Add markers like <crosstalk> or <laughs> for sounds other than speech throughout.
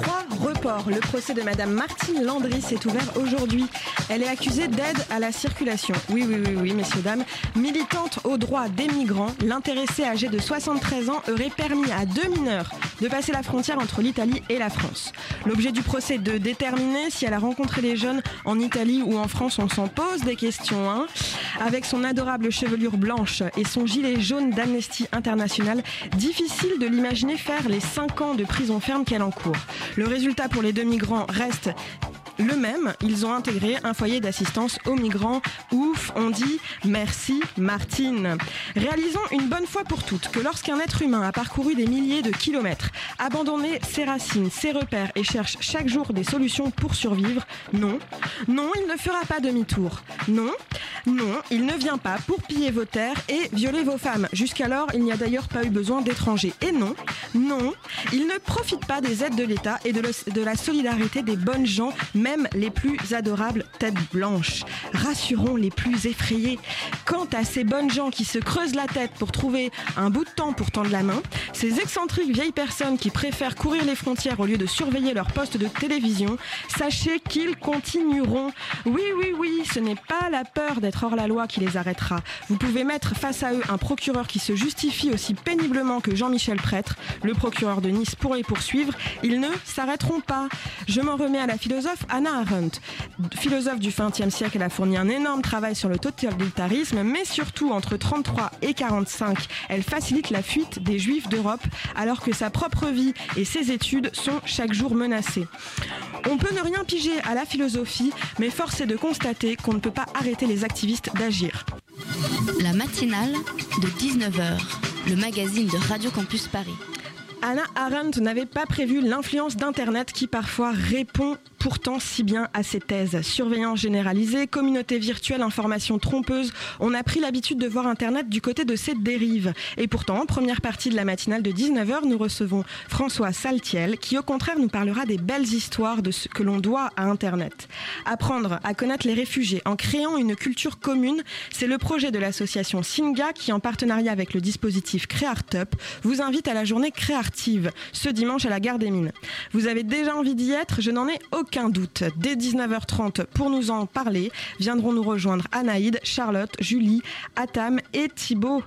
trois reports, le procès de Madame Martine Landry s'est ouvert aujourd'hui. Elle est accusée d'aide à la circulation. Oui, oui, oui, oui, messieurs, dames. Militante aux droits des migrants, l'intéressée âgée de 73 ans aurait permis à deux mineurs de passer la frontière entre l'Italie et la France. L'objet du procès est de déterminer si elle a rencontré les jeunes en Italie ou en France. On s'en pose des questions. Hein. Avec son adorable chevelure blanche et son gilet jaune d'Amnesty International, difficile de l'imaginer faire les 5 ans de prison ferme qu'elle encourt. Le résultat pour les deux migrants reste le même, ils ont intégré un foyer d'assistance aux migrants. Ouf, on dit merci Martine. Réalisons une bonne fois pour toutes que lorsqu'un être humain a parcouru des milliers de kilomètres, abandonné ses racines, ses repères et cherche chaque jour des solutions pour survivre, non, non, il ne fera pas demi-tour. Non, non, il ne vient pas pour piller vos terres et violer vos femmes. Jusqu'alors, il n'y a d'ailleurs pas eu besoin d'étrangers. Et non, non, il ne profite pas des aides de l'État et de, la solidarité des bonnes gens, même les plus adorables têtes blanches. Rassurons les plus effrayés. Quant à ces bonnes gens qui se creusent la tête pour trouver un bout de temps pour tendre la main, ces excentriques vieilles personnes qui préfèrent courir les frontières au lieu de surveiller leur poste de télévision, sachez qu'ils continueront. Oui, oui, oui, ce n'est pas la peur d'être hors la loi qui les arrêtera. Vous pouvez mettre face à eux un procureur qui se justifie aussi péniblement que Jean-Michel Prêtre, le procureur de Nice, pour les poursuivre. Ils ne s'arrêteront pas. Je m'en remets à la philosophe Anna Arendt. Philosophe du XXe siècle, elle a fourni un énorme travail sur le totalitarisme, mais surtout entre 33 et 45, elle facilite la fuite des juifs d'Europe, alors que sa propre vie et ses études sont chaque jour menacées. On peut ne rien piger à la philosophie, mais force est de constater qu'on ne peut pas arrêter les activistes d'agir. La matinale de 19h, le magazine de Radio Campus Paris. Anna Arendt n'avait pas prévu l'influence d'Internet qui parfois répond pourtant si bien à ses thèses. Surveillance généralisée, communauté virtuelle, information trompeuse, on a pris l'habitude de voir Internet du côté de ses dérives. Et pourtant, en première partie de la matinale de 19h, nous recevons François Saltiel qui au contraire nous parlera des belles histoires de ce que l'on doit à Internet. Apprendre à connaître les réfugiés en créant une culture commune, c'est le projet de l'association Singa qui en partenariat avec le dispositif Créartup vous invite à la journée ce dimanche à la gare des Mines. Vous avez déjà envie d'y être Je n'en ai aucun doute. Dès 19h30 pour nous en parler, viendront nous rejoindre Anaïd, Charlotte, Julie, Atam et Thibaut.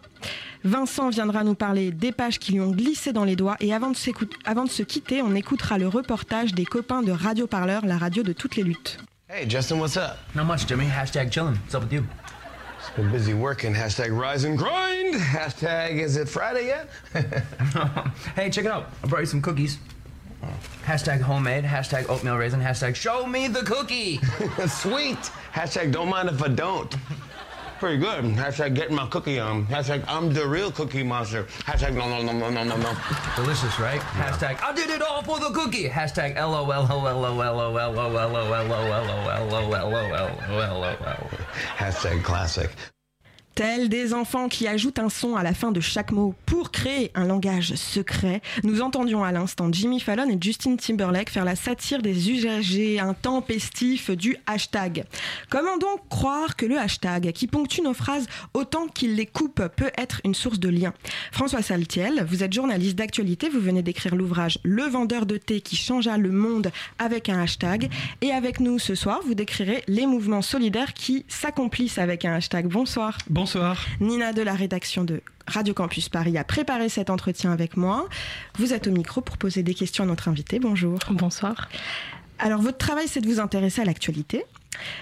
Vincent viendra nous parler des pages qui lui ont glissé dans les doigts et avant de, s'écout- avant de se quitter, on écoutera le reportage des copains de Radio Parleur, la radio de toutes les luttes. Hey, Justin, what's up? Not much, Jimmy. Hashtag chillin'. What's up with you? Been busy working. Hashtag rise and grind. Hashtag is it Friday yet? <laughs> hey, check it out. I brought you some cookies. Hashtag homemade. Hashtag oatmeal raisin. Hashtag show me the cookie. <laughs> Sweet. Hashtag don't mind if I don't. Pretty good. Hashtag getting my cookie on. Hashtag I'm the real cookie monster. Hashtag no no no no no no no. Delicious, right? Hashtag I did it all for the cookie. Hashtag LOL. Des enfants qui ajoutent un son à la fin de chaque mot pour créer un langage secret, nous entendions à l'instant Jimmy Fallon et Justin Timberlake faire la satire des usagers intempestifs du hashtag. Comment donc croire que le hashtag, qui ponctue nos phrases autant qu'il les coupe, peut être une source de lien? François Saltiel, vous êtes journaliste d'actualité, vous venez d'écrire l'ouvrage Le vendeur de thé qui changea le monde avec un hashtag. Et avec nous ce soir, vous décrirez les mouvements solidaires qui s'accomplissent avec un hashtag. Bonsoir. Nina de la rédaction de Radio Campus Paris a préparé cet entretien avec moi. Vous êtes au micro pour poser des questions à notre invité. Bonjour. Bonsoir. Alors, votre travail, c'est de vous intéresser à l'actualité.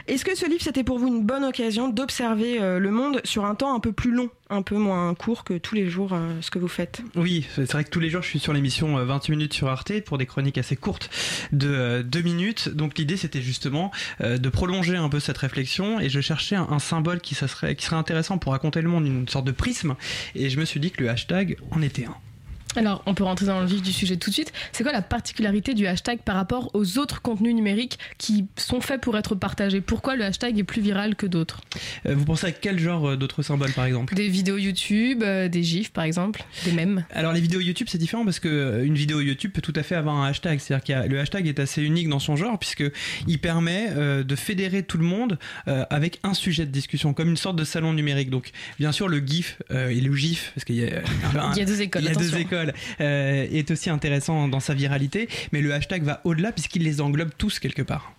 Est-ce que ce livre, c'était pour vous une bonne occasion d'observer euh, le monde sur un temps un peu plus long, un peu moins court que tous les jours, euh, ce que vous faites? Oui, c'est vrai que tous les jours, je suis sur l'émission euh, 28 minutes sur Arte pour des chroniques assez courtes de 2 minutes. Donc l'idée, c'était justement euh, de prolonger un peu cette réflexion et je cherchais un, symbole qui serait intéressant pour raconter le monde, une sorte de prisme. Et je me suis dit que le hashtag en était un. Alors, on peut rentrer dans le vif du sujet tout de suite. C'est quoi la particularité du hashtag par rapport aux autres contenus numériques qui sont faits pour être partagés? Pourquoi le hashtag est plus viral que d'autres? Euh, Vous pensez à quel genre euh, d'autres symboles par exemple? Des vidéos YouTube, euh, des gifs par exemple, des mèmes. Alors les vidéos YouTube c'est différent parce que une vidéo YouTube peut tout à fait avoir un hashtag, c'est-à-dire que le hashtag est assez unique dans son genre puisque il permet euh, de fédérer tout le monde avec un sujet de discussion, comme une sorte de salon numérique. Donc bien sûr le GIF et le GIF parce qu'il y a, <laughs> Il y a deux écoles, il y a deux écoles, euh, est aussi intéressant dans sa viralité, mais le hashtag va au-delà puisqu'il les englobe tous quelque part.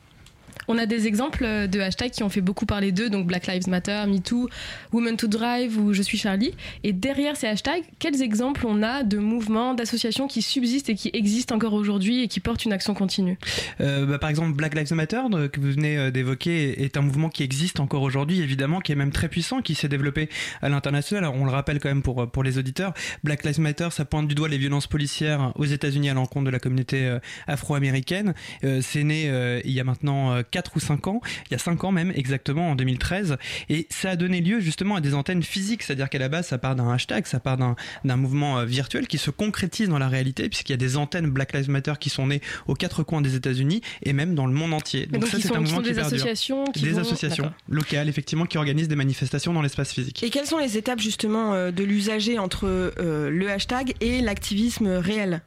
On a des exemples euh, de hashtags qui ont fait beaucoup parler d'eux, donc Black Lives Matter, MeToo, Women to Drive ou Je suis Charlie. Et derrière ces hashtags, quels exemples on a de mouvements, d'associations qui subsistent et qui existent encore aujourd'hui et qui portent une action continue? Euh, bah, par exemple, Black Lives Matter, euh, que vous venez d'évoquer, est un mouvement qui existe encore aujourd'hui, évidemment, qui est même très puissant, qui s'est développé à l'international. Alors, on le rappelle quand même pour, pour les auditeurs. Black Lives Matter, ça pointe du doigt les violences policières aux États-Unis à l'encontre de la communauté afro-américaine. C'est né il y a maintenant euh, 4 ou 5 ans, il y a 5 ans même, exactement, en 2013. Et ça a donné lieu justement à des antennes physiques, c'est-à-dire qu'à la base, ça part d'un hashtag, ça part d'un mouvement euh, virtuel qui se concrétise dans la réalité, puisqu'il y a des antennes Black Lives Matter qui sont nées aux quatre coins des États-Unis et même dans le monde entier. Donc, ça, c'est un mouvement qui des perdure. associations qui Des vont- associations locales, effectivement, qui organisent des manifestations dans l'espace physique. Et quelles sont les étapes justement euh, de l'usager entre euh, le hashtag et l'activisme réel?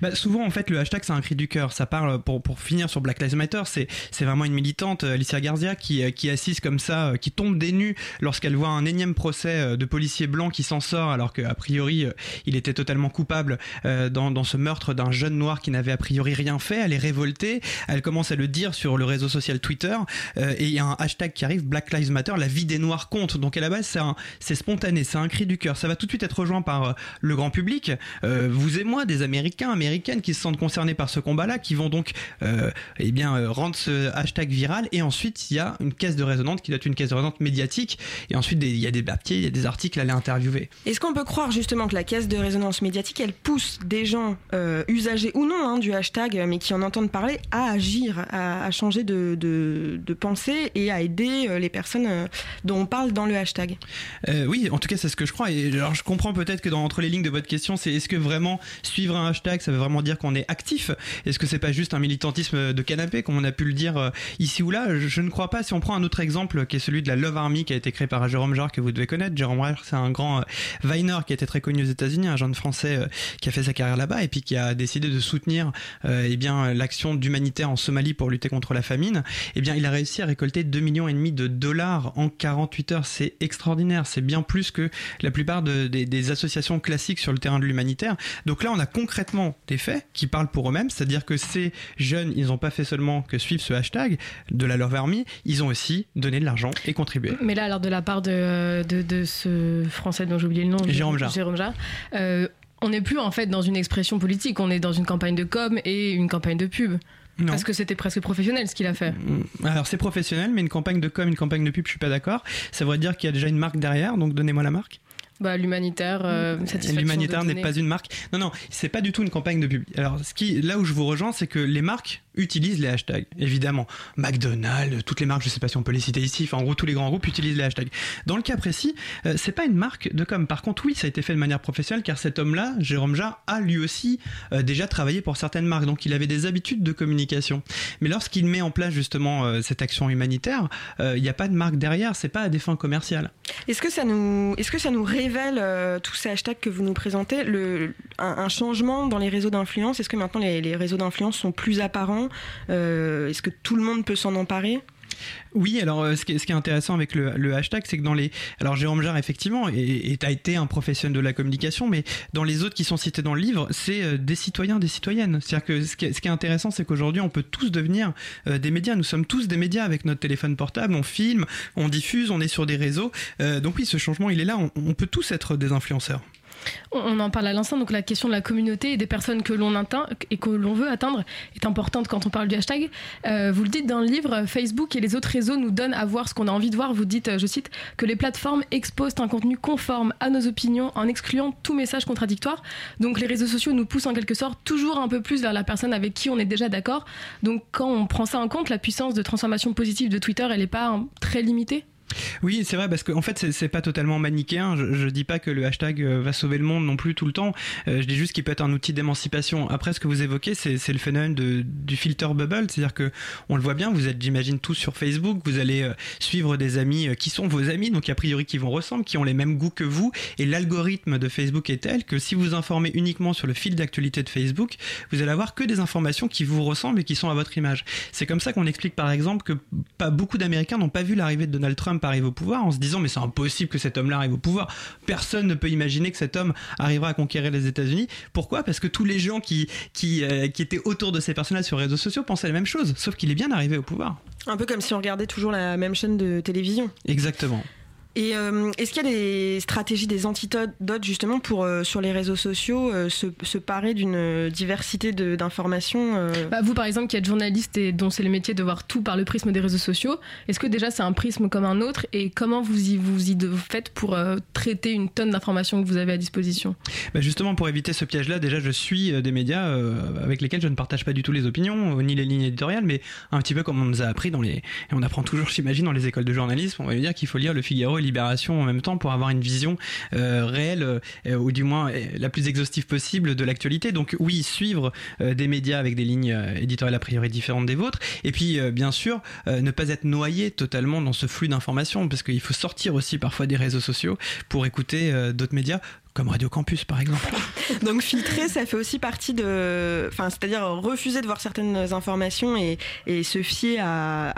Bah, souvent, en fait, le hashtag, c'est un cri du cœur. Ça parle, pour, pour finir sur Black Lives Matter, c'est, c'est vraiment une militante, euh, Alicia Garcia, qui, euh, qui assiste comme ça, euh, qui tombe des nues lorsqu'elle voit un énième procès euh, de policier blanc qui s'en sort, alors qu'a priori, euh, il était totalement coupable euh, dans, dans ce meurtre d'un jeune noir qui n'avait a priori rien fait. Elle est révoltée. Elle commence à le dire sur le réseau social Twitter. euh, et il y a un hashtag qui arrive, Black Lives Matter, la vie des noirs compte. Donc à la base, c'est, c'est spontané, c'est un cri du cœur. Ça va tout de suite être rejoint par euh, le grand public. Euh, vous et moi, des Américains, Américaines qui se sentent concernés par ce combat-là, qui vont donc euh, eh bien, euh, rendre ce hashtag viral. Et ensuite, il y a une caisse de résonance qui doit être une caisse de résonance médiatique. Et ensuite, il y a des papiers, il y a des articles à aller interviewer. Est-ce qu'on peut croire justement que la caisse de résonance médiatique, elle pousse des gens euh, usagers ou non hein, du hashtag, mais qui en entendent parler, à agir, à, à changer de, de, de pensée et à aider euh, les personnes euh, dont on parle dans le hashtag? Euh, oui, en tout cas, c'est ce que je crois. Et alors, je comprends peut-être que dans entre les lignes de votre question, c'est est-ce que vraiment suivre un hashtag, ça veut vraiment dire qu'on est actif Est-ce que c'est pas juste un militantisme de canapé, comme on a pu le dire euh, ici ou là? Je, ne crois pas. Si on prend un autre exemple, qui est celui de la Love Army, qui a été créé par Jérôme Jarre, que vous devez connaître. Jérôme Jarre, c'est un grand euh, Viner qui été très connu aux États-Unis, un jeune Français euh, qui a fait sa carrière là-bas et puis qui a décidé de soutenir euh, eh bien l'action d'humanitaire en Somalie pour lutter contre la famine. Eh bien, il a réussi à récolter 2 millions et demi de dollars en 48 heures. C'est extraordinaire. C'est bien plus que la plupart de- des, des associations classiques sur le terrain de l'humanitaire. Donc là, on a concrètement des faits qui parlent pour eux-mêmes. C'est-à-dire que ces jeunes, ils n'ont pas fait seulement que suivre ce hashtag de la Love Army, ils ont aussi donné de l'argent et contribué. Mais là, alors de la part de, de, de ce Français dont j'ai oublié le nom, Jérôme Jarre. Jérôme Jarre, euh, on n'est plus en fait dans une expression politique, on est dans une campagne de com et une campagne de pub. Non. Parce que c'était presque professionnel ce qu'il a fait. Mm. Alors c'est professionnel, mais une campagne de com, une campagne de pub, je suis pas d'accord. Ça veut dire qu'il y a déjà une marque derrière, donc donnez-moi la marque. Bah, l'humanitaire, euh, satisfaction L'humanitaire n'est pas une marque. Non, non, c'est pas du tout une campagne de pub. Alors, ce qui, là où je vous rejoins, c'est que les marques utilisent les hashtags, évidemment. McDonald's, toutes les marques, je sais pas si on peut les citer ici, enfin, en gros, tous les grands groupes utilisent les hashtags. Dans le cas précis, euh, c'est pas une marque de com. Par contre, oui, ça a été fait de manière professionnelle, car cet homme-là, Jérôme Jarre, a lui aussi euh, déjà travaillé pour certaines marques, donc il avait des habitudes de communication. Mais lorsqu'il met en place justement euh, cette action humanitaire, euh, il n'y a pas de marque derrière, c'est pas à des fins commerciales. Est-ce que ça nous, est-ce que ça nous révèle tous ces hashtags que vous nous présentez, le, un, changement dans les réseaux d'influence? Est-ce que maintenant les réseaux d'influence sont plus apparents? Euh, Est-ce que tout le monde peut s'en emparer? Oui, alors euh, ce qui est, est intéressant avec le, hashtag, c'est que dans les. Alors Jérôme Jarre, effectivement, et a été un professionnel de la communication, mais dans les autres qui sont cités dans le livre, c'est euh, des citoyens, des citoyennes. C'est-à-dire que ce qui est, est intéressant, c'est qu'aujourd'hui, on peut tous devenir des médias. Nous sommes tous des médias avec notre téléphone portable, on filme, on diffuse, on est sur des réseaux. Donc oui, ce changement, il est là. On, on peut tous être des influenceurs. On- en parle à l'instant, donc la question de la communauté et des personnes que l'on atteint et que l'on veut atteindre est importante quand on parle du hashtag. Euh, vous le dites dans le livre, Facebook et les autres réseaux nous donnent à voir ce qu'on a envie de voir. Vous dites, euh, je cite, que les plateformes exposent un contenu conforme à nos opinions en excluant tout message contradictoire. Donc les réseaux sociaux nous poussent en quelque sorte toujours un peu plus vers la personne avec qui on est déjà d'accord. Donc quand on prend ça en compte, la puissance de transformation positive de Twitter, elle n'est pas hein, très limitée? Oui, c'est vrai parce qu'en fait c'est- pas totalement manichéen. Je, je dis pas que le hashtag euh, va sauver le monde non plus tout le temps. Euh, je dis juste qu'il peut être un outil d'émancipation. Après, ce que vous évoquez, c'est le phénomène du filter bubble, c'est-à-dire que on le voit bien. Vous êtes, j'imagine, tous sur Facebook. Vous allez euh, suivre des amis qui sont vos amis, donc a priori qui vont ressembler, qui ont les mêmes goûts que vous. Et l'algorithme de Facebook est tel que si vous informez uniquement sur le fil d'actualité de Facebook, vous allez avoir que des informations qui vous ressemblent et qui sont à votre image. C'est comme ça qu'on explique par exemple que pas beaucoup d'Américains n'ont pas vu l'arrivée de Donald Trump arriver au pouvoir en se disant mais c'est impossible que cet homme-là arrive au pouvoir. Personne ne peut imaginer que cet homme arrivera à conquérir les États-Unis. Pourquoi? Parce que tous les gens qui qui, euh, qui étaient autour de ces personnes-là sur les réseaux sociaux pensaient la même chose, sauf qu'il est bien arrivé au pouvoir. Un peu comme si on regardait toujours la même chaîne de télévision. Exactement. Et euh, est-ce qu'il y a des stratégies, des antidotes justement pour euh, sur les réseaux sociaux euh, se, se parer d'une diversité d'informations euh, Bah, vous, par exemple, qui êtes journaliste et dont c'est le métier de voir tout par le prisme des réseaux sociaux, est-ce que déjà c'est un prisme comme un autre? Et comment vous y, vous y faites pour euh, traiter une tonne d'informations que vous avez à disposition? Bah justement, pour éviter ce piège-là, déjà, je suis des médias euh, avec lesquels je ne partage pas du tout les opinions, ni les lignes éditoriales, mais un petit peu comme on nous a appris dans les, et on apprend toujours, <laughs> j'imagine, dans les écoles de journalisme, on va dire qu'il faut lire le Figaro et Libération en même temps pour avoir une vision euh, réelle, euh, ou du moins euh, la plus exhaustive possible de l'actualité. Donc oui, suivre des médias avec des lignes éditoriales a priori différentes des vôtres, et puis bien sûr, ne pas être noyé totalement dans ce flux d'informations, parce qu'il faut sortir aussi parfois des réseaux sociaux pour écouter d'autres médias comme Radio Campus par exemple. <laughs> Donc filtrer, ça fait aussi partie de, enfin, c'est-à-dire refuser de voir certaines informations et, et se fier à,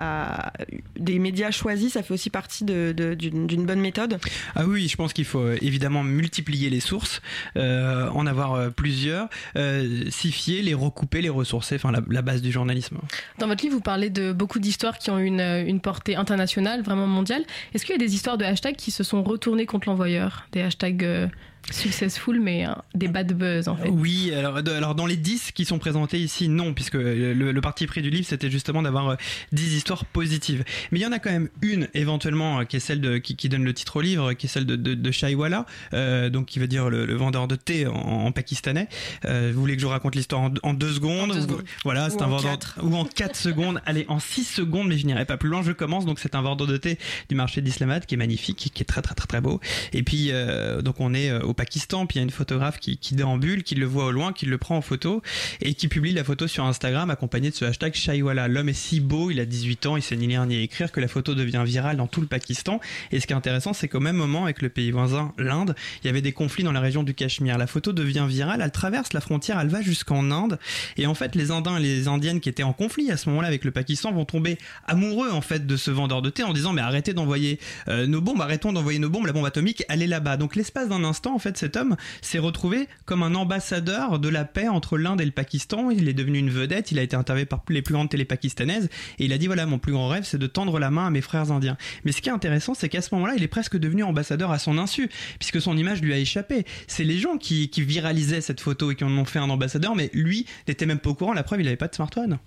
à des médias choisis, ça fait aussi partie de- de- d'une d'une bonne méthode. Ah oui, je pense qu'il faut euh, évidemment multiplier les sources, euh, en avoir euh, plusieurs, euh, s'y fier, les recouper, les ressourcer, enfin la, la base du journalisme. Dans votre livre, vous parlez de beaucoup d'histoires qui ont une, une portée internationale, vraiment mondiale. Est-ce qu'il y a des histoires de hashtags qui se sont retournés contre l'envoyeur? Des hashtags euh, successful, mais euh, des bad buzz en fait. Oui, alors, dans les 10 qui sont présentés ici, non, puisque le, le parti pris du livre, c'était justement d'avoir euh, 10 histoires positives. Mais il y en a quand même une, éventuellement, euh, qui est celle de, qui, qui donne le titre au livre, qui est celle de, de, de Chaiwala, euh, donc qui veut dire le, le vendeur de thé en, en pakistanais. Euh, vous voulez que je vous raconte l'histoire en, en deux secondes, En deux secondes. Voilà, c'est un en vendeur quatre. ou en 4 secondes. Allez, en 6 secondes, mais je n'irai pas plus loin. Je commence. Donc c'est un vendeur de thé du marché d'Islamabad qui est magnifique, qui est très très très très beau. Et puis euh, donc on est euh, au Pakistan, puis il y a une photographe qui, qui déambule, qui le voit au loin, qui le prend en photo et qui publie la photo sur Instagram accompagnée de ce hashtag Shaiwala. L'homme est si beau, il a 18 ans, il sait ni lire ni écrire que la photo devient virale dans tout le Pakistan. Et ce qui est intéressant, c'est qu'au même moment, avec le pays voisin, l'Inde, il y avait des conflits dans la région du Cachemire. La photo devient virale, elle traverse la frontière, elle va jusqu'en Inde. Et en fait, les Indiens et les Indiennes qui étaient en conflit à ce moment-là avec le Pakistan vont tomber amoureux en fait de ce vendeur de thé en disant mais arrêtez d'envoyer euh, nos bombes, arrêtons d'envoyer nos bombes, la bombe atomique, elle est là-bas. Donc l'espace d'un instant, en fait, cet homme s'est retrouvé comme un ambassadeur de la paix entre l'Inde et le Pakistan. Il est devenu une vedette, il a été interviewé par les plus grandes télé pakistanaises et il a dit voilà mon plus grand rêve c'est de tendre la main à mes frères indiens. Mais ce qui est intéressant c'est qu'à ce moment-là il est presque devenu ambassadeur à son insu puisque son image lui a échappé. C'est les gens qui, qui viralisaient cette photo et qui en ont fait un ambassadeur mais lui n'était même pas au courant, la preuve il n'avait pas de smartphone.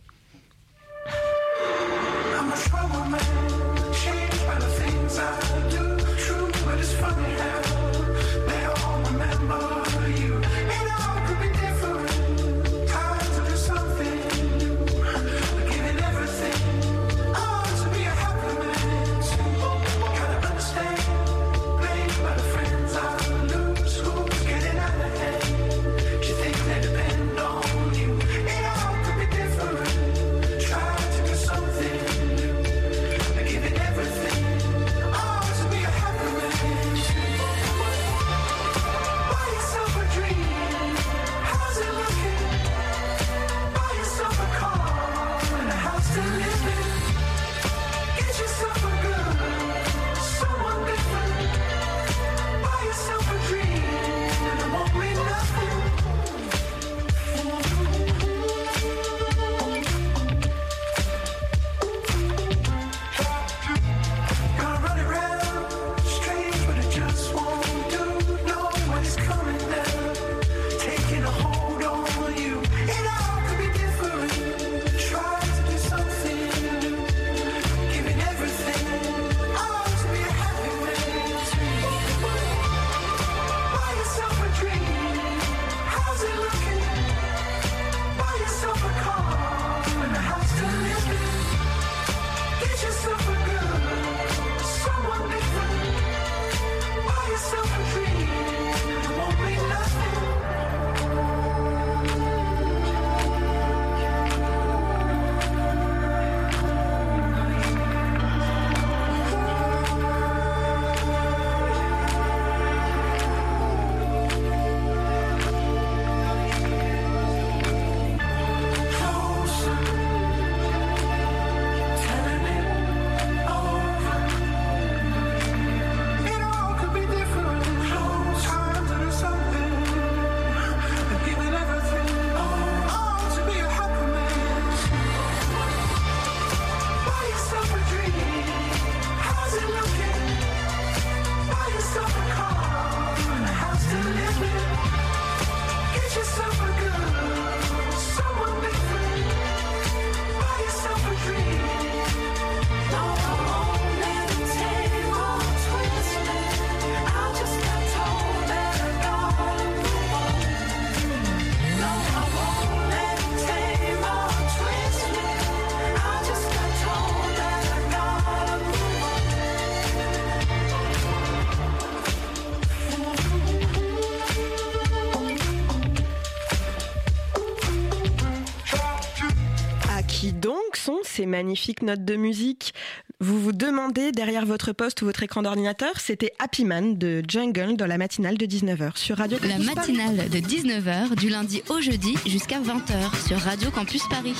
Magnifiques notes de musique. Vous vous demandez derrière votre poste ou votre écran d'ordinateur, c'était Happy Man de Jungle dans la matinale de 19h sur Radio La Campus Paris. matinale de 19h du lundi au jeudi jusqu'à 20h sur Radio Campus Paris.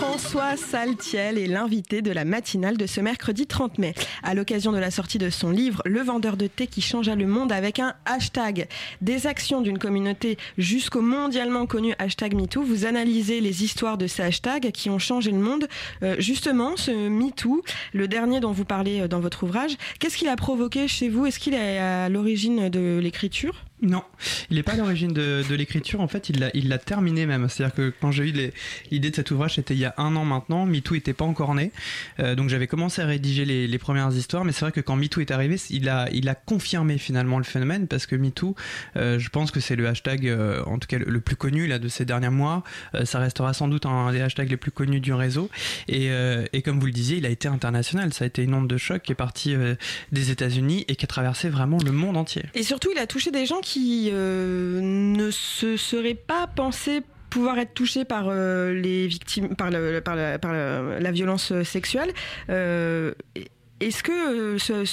François Saltiel est l'invité de la matinale de ce mercredi 30 mai. À l'occasion de la sortie de son livre Le vendeur de thé qui changea le monde avec un hashtag. Des actions d'une communauté jusqu'au mondialement connu hashtag MeToo. Vous analysez les histoires de ces hashtags qui ont changé le monde. Euh, justement, ce MeToo, le dernier dont vous parlez euh, dans votre ouvrage, qu'est-ce qu'il a provoqué chez vous? Est-ce qu'il est à l'origine de l'écriture? Non, il n'est pas à l'origine de, l'écriture. En fait, il l'a, il l'a terminé même. C'est-à-dire que quand j'ai eu les- l'idée de cet ouvrage, c'était il y a un an maintenant. MeToo n'était pas encore né. Euh, donc j'avais commencé à rédiger les, premières histoires. Mais c'est vrai que quand MeToo est arrivé, il a, il a confirmé finalement le phénomène parce que MeToo, euh, je pense que c'est le hashtag, euh, en tout cas le, plus connu là, de ces derniers mois. Ça restera sans doute un des hashtags les plus connus du réseau. Et, et comme vous le disiez, il a été international. Ça a été une onde de choc qui est partie des États-Unis et qui a traversé vraiment le monde entier. Et surtout, il a touché des gens qui euh, ne se seraient pas pensés pouvoir être touchés par euh, les victimes, par, le, par, le- par la violence sexuelle. Euh, est-ce que, euh, ce-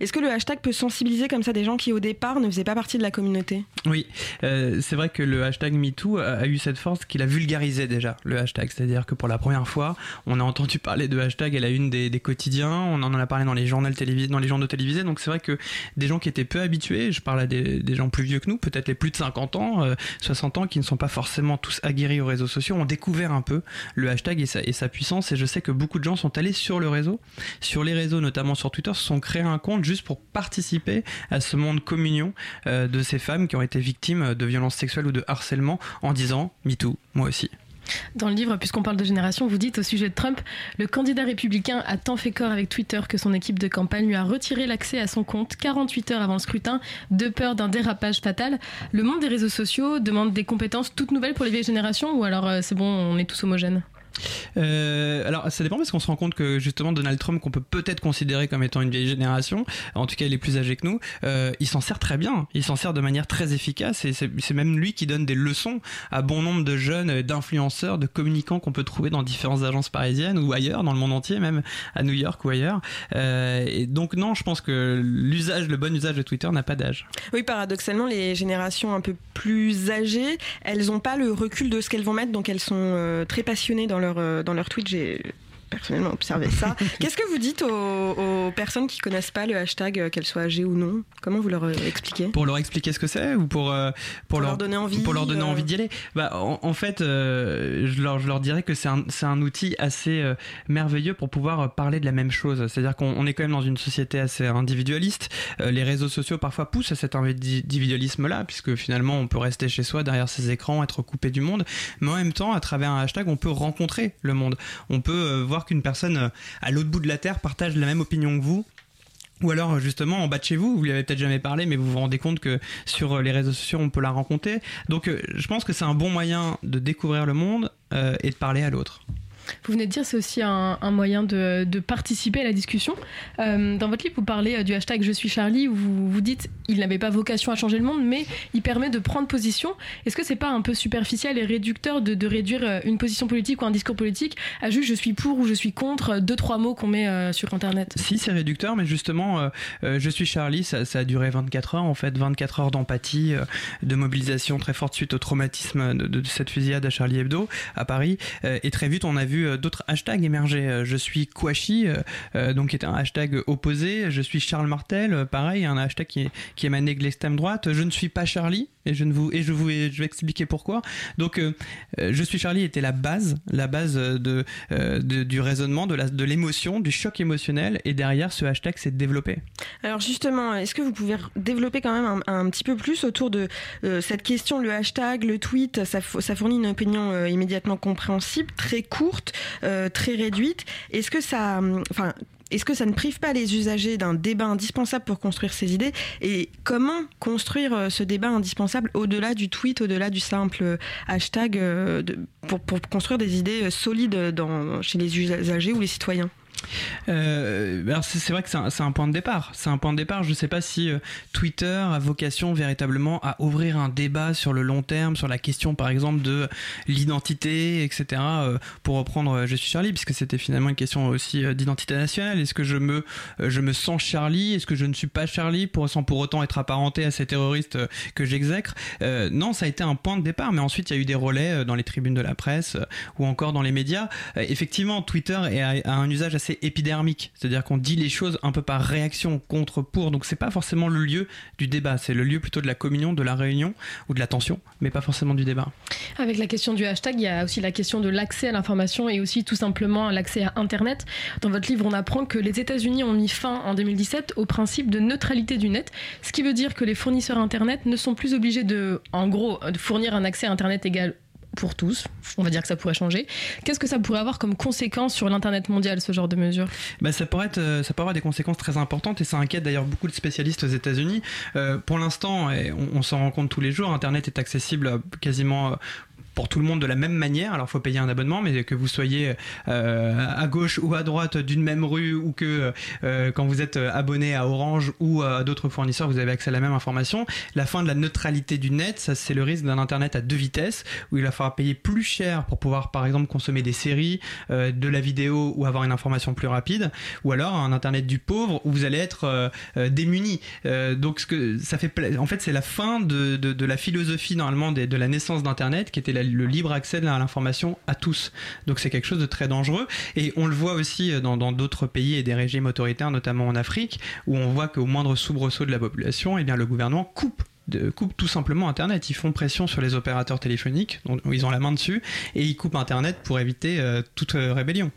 est-ce que le hashtag peut sensibiliser comme ça des gens qui au départ ne faisaient pas partie de la communauté? Oui, euh, c'est vrai que le hashtag MeToo a, eu cette force qu'il a vulgarisé déjà le hashtag. C'est-à-dire que pour la première fois, on a entendu parler de hashtag à la une des, quotidiens, on en a parlé dans les journaux télévisés, dans les journaux télévisés. Donc c'est vrai que des gens qui étaient peu habitués, je parle à des, gens plus vieux que nous, peut-être les plus de 50 ans, euh, 60 ans, qui ne sont pas forcément tous aguerris aux réseaux sociaux, ont découvert un peu le hashtag et sa, et sa puissance. Et je sais que beaucoup de gens sont allés sur le réseau, sur les réseaux, notamment sur Twitter, se sont créés un compte juste pour participer à ce monde communion euh, de ces femmes qui ont été victimes de violences sexuelles ou de harcèlement en disant MeToo, moi aussi. Dans le livre, puisqu'on parle de génération, vous dites au sujet de Trump, le candidat républicain a tant fait corps avec Twitter que son équipe de campagne lui a retiré l'accès à son compte 48 heures avant le scrutin, de peur d'un dérapage fatal. Le monde des réseaux sociaux demande des compétences toutes nouvelles pour les vieilles générations ou alors euh, c'est bon, on est tous homogènes? Euh, alors ça dépend parce qu'on se rend compte que justement Donald Trump qu'on peut peut-être considérer comme étant une vieille génération, en tout cas il est plus âgé que nous, euh, il s'en sert très bien, il s'en sert de manière très efficace et c'est même lui qui donne des leçons à bon nombre de jeunes, d'influenceurs, de communicants qu'on peut trouver dans différentes agences parisiennes ou ailleurs, dans le monde entier, même à New York ou ailleurs. Euh, et donc non, je pense que l'usage, le bon usage de Twitter n'a pas d'âge. Oui, paradoxalement, les générations un peu plus âgées, elles n'ont pas le recul de ce qu'elles vont mettre, donc elles sont très passionnées dans leur, euh, dans leur tweet. J'ai personnellement observé ça. <laughs> Qu'est-ce que vous dites aux, aux personnes qui connaissent pas le hashtag, euh, qu'elles soient âgées ou non? Comment vous leur euh, expliquez? Pour leur expliquer ce que c'est ou pour, euh, Pour leur donner envie, Pour leur donner euh. envie d'y aller? Bah, en, en fait, euh, je, leur, je leur dirais que c'est un, un outil assez merveilleux pour pouvoir parler de la même chose. C'est-à-dire qu'on on est quand même dans une société assez individualiste. Les réseaux sociaux parfois poussent à cet individualisme-là, puisque finalement on peut rester chez soi derrière ses écrans, être coupé du monde. Mais en même temps, à travers un hashtag, on peut rencontrer le monde. On peut euh, qu'une personne euh, à l'autre bout de la Terre partage la même opinion que vous. Ou alors justement en bas de chez vous, vous lui avez peut-être jamais parlé, mais vous vous rendez compte que sur euh, les réseaux sociaux on peut la rencontrer. Donc euh, je pense que c'est un bon moyen de découvrir le monde euh, et de parler à l'autre. Vous venez de dire c'est aussi un, un moyen de, de participer à la discussion. Euh, dans votre livre, vous parlez euh, du hashtag Je suis Charlie où vous, vous dites il n'avait pas vocation à changer le monde, mais il permet de prendre position. Est-ce que c'est pas un peu superficiel et réducteur de, de réduire euh, une position politique ou un discours politique à juste je suis pour ou je suis contre euh, deux trois mots qu'on met euh, sur Internet? Si c'est réducteur, mais justement, euh, je suis Charlie, ça, ça a duré 24 heures en fait, 24 heures d'empathie, de mobilisation très forte suite au traumatisme de, de cette fusillade à Charlie Hebdo à Paris. Et très vite, on a vu euh, d'autres hashtags émerger. Euh, Je suis Kouachi, euh, donc qui est un hashtag opposé. Je suis Charles Martel, pareil, un hashtag qui, est, qui émanait de l'extrême droite. Je ne suis pas Charlie. Et je ne vous et je vous je vais expliquer pourquoi. Donc, je suis Charlie était la base, la base de, du raisonnement, de de l'émotion, du choc émotionnel. Et derrière, ce hashtag s'est développé. Alors justement, est-ce que vous pouvez développer quand même un, petit peu plus autour de cette question, le hashtag, le tweet, ça, ça fournit une opinion immédiatement compréhensible, très courte, euh, très réduite. Est-ce que ça, ne prive pas les usagers d'un débat indispensable pour construire ces idées? Et comment construire euh, ce débat indispensable au-delà du tweet, au-delà du simple euh, hashtag, pour, construire des idées solides chez les usagers ou les citoyens? Euh, c'est vrai que c'est un, point de départ. C'est un point de départ. Je ne sais pas si euh, Twitter a vocation véritablement à ouvrir un débat sur le long terme, sur la question par exemple de l'identité, etc. euh, pour reprendre Je suis Charlie, puisque c'était finalement une question aussi d'identité nationale. Est-ce que je me, je me sens Charlie? Est-ce que je ne suis pas Charlie pour, sans pour autant être apparenté à ces terroristes que j'exècre? Non, ça a été un point de départ, mais ensuite il y a eu des relais dans les tribunes de la presse ou encore dans les médias. Effectivement, Twitter a un usage assez épidermique, c'est-à-dire qu'on dit les choses un peu par réaction, contre, pour. Donc c'est pas forcément le lieu du débat, c'est le lieu plutôt de la communion, de la réunion ou de la tension, mais pas forcément du débat. Avec la question du hashtag, il y a aussi la question de l'accès à l'information et aussi tout simplement l'accès à Internet. Dans votre livre, on apprend que les États-Unis ont mis fin en 2017 au principe de neutralité du net, ce qui veut dire que les fournisseurs Internet ne sont plus obligés de, en gros, de fournir un accès à Internet égal pour tous. On va dire que ça pourrait changer. Qu'est-ce que ça pourrait avoir comme conséquence sur l'Internet mondial, ce genre de mesure Bah, ça, pourrait euh, ça pourrait avoir des conséquences très importantes et ça inquiète d'ailleurs beaucoup de spécialistes aux États-Unis. Euh, pour l'instant, on, on s'en rend compte tous les jours, Internet est accessible à quasiment. Euh, pour tout le monde de la même manière. Alors, il faut payer un abonnement, mais que vous soyez euh, à gauche ou à droite d'une même rue, ou que euh, quand vous êtes abonné à Orange ou à d'autres fournisseurs, vous avez accès à la même information. La fin de la neutralité du net, ça c'est le risque d'un Internet à deux vitesses, où il va falloir payer plus cher pour pouvoir, par exemple, consommer des séries, euh, de la vidéo ou avoir une information plus rapide, ou alors un Internet du pauvre où vous allez être euh, euh, démuni. Euh, donc, ce que ça fait, en fait, c'est la fin de, de, de la philosophie normalement des- de la naissance d'Internet, qui était le libre accès à l'information à tous. Donc, c'est quelque chose de très dangereux. Et on le voit aussi dans dans d'autres pays et des régimes autoritaires, notamment en Afrique, où on voit qu'au moindre soubresaut de la population, eh bien, le gouvernement coupe tout simplement Internet. Ils font pression sur les opérateurs téléphoniques, dont ils ont la main dessus, et ils coupent Internet pour éviter euh, toute euh, rébellion.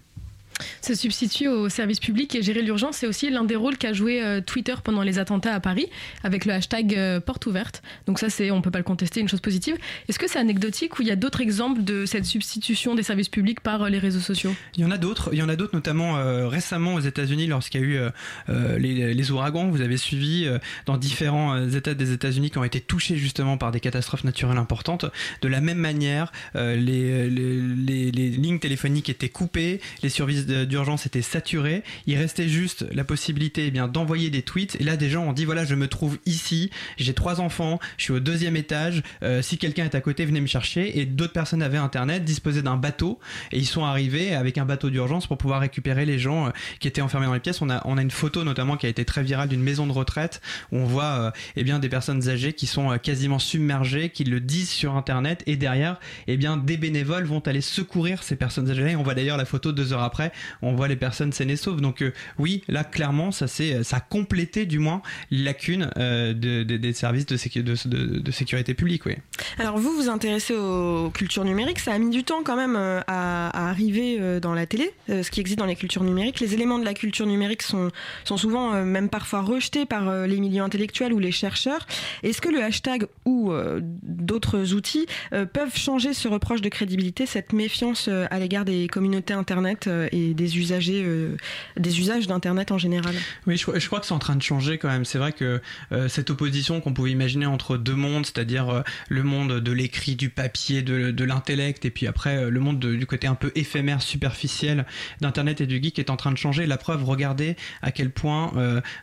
Se substituer au service public et gérer l'urgence, c'est aussi l'un des rôles qu'a joué euh, Twitter pendant les attentats à Paris, avec le hashtag euh, porte ouverte. Donc ça, c'est, on peut pas le contester, une chose positive. Est-ce que c'est anecdotique ou il y a d'autres exemples de cette substitution des services publics par euh, les réseaux sociaux? Il y en a d'autres, il y en a d'autres notamment récemment aux États-Unis lorsqu'il y a eu les, ouragans. Vous avez suivi dans différents États des États-Unis qui ont été touchés justement par des catastrophes naturelles importantes. De la même manière, les lignes téléphoniques étaient coupées, les services d'urgence étaient saturés. Il restait juste la possibilité eh bien d'envoyer des tweets. Et là, des gens ont dit voilà, je me trouve ici, j'ai trois enfants, je suis au deuxième étage. euh, si quelqu'un est à côté, venez me chercher. Et d'autres personnes avaient internet, disposaient d'un bateau et ils sont arrivés avec un bateau d'urgence pour pouvoir récupérer les gens euh, qui étaient enfermés dans les pièces. On a, on a une photo notamment qui a été très virale d'une maison de retraite où on voit euh, eh bien des personnes âgées qui sont euh, quasiment submergées, qui le disent sur internet et derrière eh bien des bénévoles vont aller secourir ces personnes âgées. Et on voit d'ailleurs la photo deux heures après, on voit les personnes saines et sauves. Donc euh, oui, là clairement ça c'est ça a complété du moins les lacunes euh, de- de- des services de, sécu- de, de- de sécurité publique. Oui. Alors vous vous intéressez aux cultures numériques, ça a mis du temps quand même euh, à, arriver euh, dans la télé, euh, ce qui existe dans les cultures numériques. Les éléments de la culture numérique sont, sont souvent euh, même parfois rejetés par euh, les milieux intellectuels ou les chercheurs. Est-ce que le hashtag ou euh, d'autres outils euh, peuvent changer ce reproche de crédibilité, cette méfiance euh, à l'égard des communautés Internet euh, et des usagers, euh, des usages d'Internet en général Oui, je, crois- que c'est en train de changer quand même. C'est vrai que euh, cette opposition qu'on pouvait imaginer entre deux mondes, c'est-à-dire euh, le monde de l'écrit, du papier, de, l'intellect, et puis après le monde de- du côté un peu éphémère, superficiel d'Internet et du geek est en train de changer. La preuve, regardez à quel point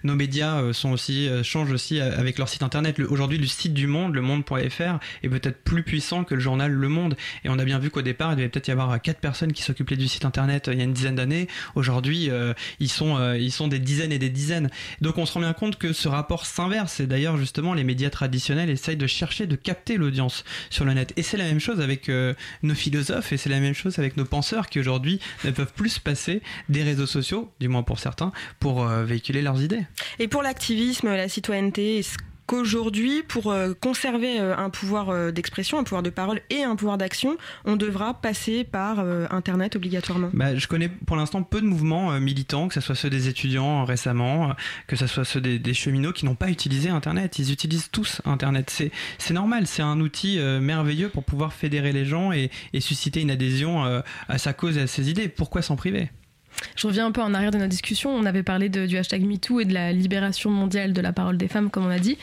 nos médias changent aussi avec leur site internet. Aujourd'hui, le site du Monde, le Monde.fr, est peut-être plus puissant que le journal Le Monde. Et on a bien vu qu'au départ, il devait peut-être y avoir quatre personnes qui s'occupaient du site internet il y a une dizaine d'années. Aujourd'hui, euh, ils sont euh, ils sont des dizaines et des dizaines. Donc on se rend bien compte que ce rapport s'inverse. Et d'ailleurs, justement, les médias traditionnels essayent de chercher de capter l'audience sur le net. Et c'est la même chose avec euh, nos philosophes et c'est la même chose avec nos penseurs qui aujourd'hui ne peuvent plus se passer des réseaux sociaux, du moins pour certains, pour véhiculer leurs idées. Et pour l'activisme, la citoyenneté, est-ce qu'aujourd'hui, pour euh, conserver euh, un pouvoir euh, d'expression, un pouvoir de parole et un pouvoir d'action, on devra passer par Internet obligatoirement Bah, je connais pour l'instant peu de mouvements militants, que ce soit ceux des étudiants récemment, que ce soit ceux des, cheminots qui n'ont pas utilisé Internet. Ils utilisent tous Internet. C'est, normal, c'est un outil merveilleux pour pouvoir fédérer les gens et, et susciter une adhésion à sa cause et à ses idées. Pourquoi s'en priver? Je reviens un peu en arrière de notre discussion. On avait parlé de- du hashtag MeToo et de la libération mondiale de la parole des femmes, comme on a dit.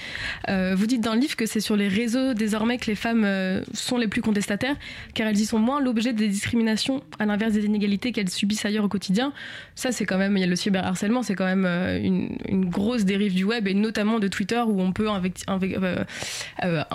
Euh, vous dites dans le livre que c'est sur les réseaux désormais que les femmes euh, sont les plus contestataires, car elles y sont moins l'objet des discriminations, à l'inverse des inégalités qu'elles subissent ailleurs au quotidien. Ça, c'est quand même, il y a le cyberharcèlement, c'est quand même euh, une, une grosse dérive du web, et notamment de Twitter, où on peut invec-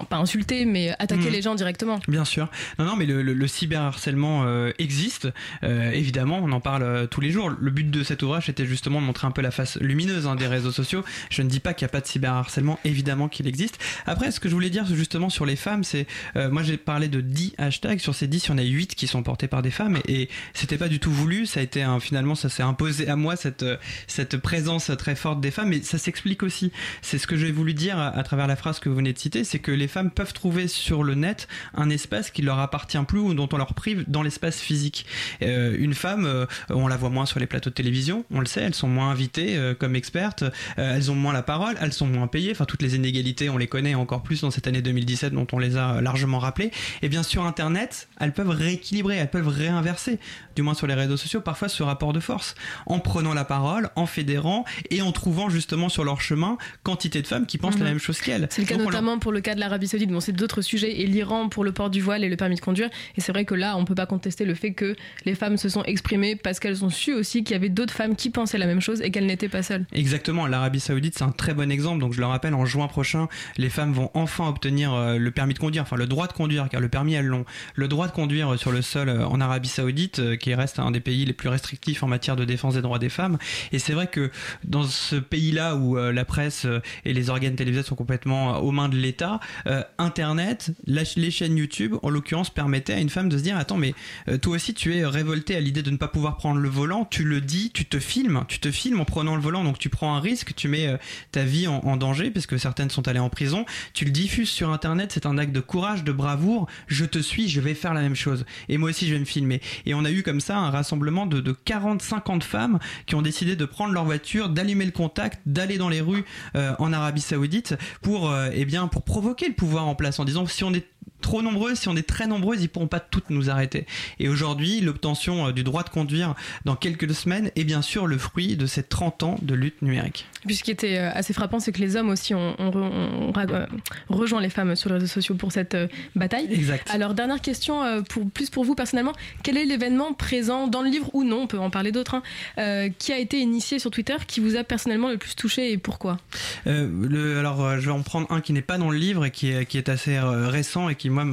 pas insulter, mais attaquer Mhm. les gens directement. Bien sûr. Non, non, mais le, le- le cyberharcèlement existe. Évidemment, on en parle tous les jours. Le but de cet ouvrage était justement de montrer un peu la face lumineuse hein, des réseaux sociaux. Je ne dis pas qu'il n'y a pas de cyberharcèlement, évidemment qu'il existe. Après, ce que je voulais dire justement sur les femmes, c'est, euh, moi j'ai parlé de 10 hashtags. Sur ces 10, il y en a 8 qui sont portés par des femmes et, et c'était pas du tout voulu. Ça a été finalement, ça s'est imposé à moi cette, euh, cette présence très forte des femmes. Et ça s'explique aussi. C'est ce que j'ai voulu dire à, à travers la phrase que vous venez de citer, c'est que les femmes peuvent trouver sur le net un espace qui leur appartient plus ou dont on leur prive dans l'espace physique. Euh, une femme, euh, on la voit moins sur les plateaux de télévision, on le sait, elles sont moins invitées euh, comme expertes, euh, elles ont moins la parole, elles sont moins payées, enfin toutes les inégalités, on les connaît encore plus dans cette année 2017 dont on les a largement rappelées. Et bien sur Internet, elles peuvent rééquilibrer, elles peuvent réinverser, du moins sur les réseaux sociaux, parfois ce rapport de force, en prenant la parole, en fédérant et en trouvant justement sur leur chemin quantité de femmes qui pensent la Mhm. même chose qu'elles. C'est le cas Donc, on leur- notamment pour le cas de l'Arabie Saoudite. Bon, c'est d'autres sujets et l'Iran pour le port du voile et le permis de conduire. Et c'est vrai que là, on peut pas contester le fait que les femmes se sont exprimées parce qu'elles ont su aussi qu'il y avait d'autres femmes qui pensaient la même chose et qu'elles n'étaient pas seules. Exactement, l'Arabie Saoudite c'est un très bon exemple. Donc je le rappelle, en juin prochain, les femmes vont enfin obtenir euh, le permis de conduire, enfin le droit de conduire, car le permis elles l'ont. Le droit de conduire sur le sol euh, en Arabie Saoudite, euh, qui reste un des pays les plus restrictifs en matière de défense des droits des femmes. Et c'est vrai que dans ce pays-là où euh, la presse euh, et les organes télévisés sont complètement euh, aux mains de l'État, euh, Internet, les chaînes YouTube, en l'occurrence, permettaient à une femme de se dire attends, mais euh, toi aussi tu es révolté à l'idée de ne pas pouvoir prendre le volant, tu le dis, tu te filmes, tu te filmes en prenant le volant, donc tu prends un risque, tu mets euh, ta vie en, danger, puisque certaines sont allées en prison, tu le diffuses sur Internet, c'est un acte de courage, de bravoure, je te suis, je vais faire la même chose. Et moi aussi je vais me filmer. Et on a eu comme ça un rassemblement de, de 40-50 femmes qui ont décidé de prendre leur voiture, d'allumer le contact, d'aller dans les rues euh, en Arabie Saoudite pour, euh, eh bien, pour provoquer le pouvoir en place en disant si on est trop nombreuses, si on est très nombreuses, ils pourront pas toutes nous arrêter. Et aujourd'hui, l'obtention euh, du droit de conduire dans quelques semaines est bien sûr le fruit de ces 30 ans de lutte numérique. Et puis ce qui était euh, assez frappant, c'est que les hommes aussi ont, ont euh, rejoint les femmes sur les réseaux sociaux pour cette euh, bataille. Exact. Alors dernière question, pour, plus pour vous personnellement, quel est l'événement présent dans le livre ou non, on peut en parler d'autres, hein, euh, qui a été initié sur Twitter, qui vous a personnellement le plus touché et pourquoi? Euh, le, alors, je vais en prendre un qui n'est pas dans le livre et qui est, qui est assez récent et qui, moi,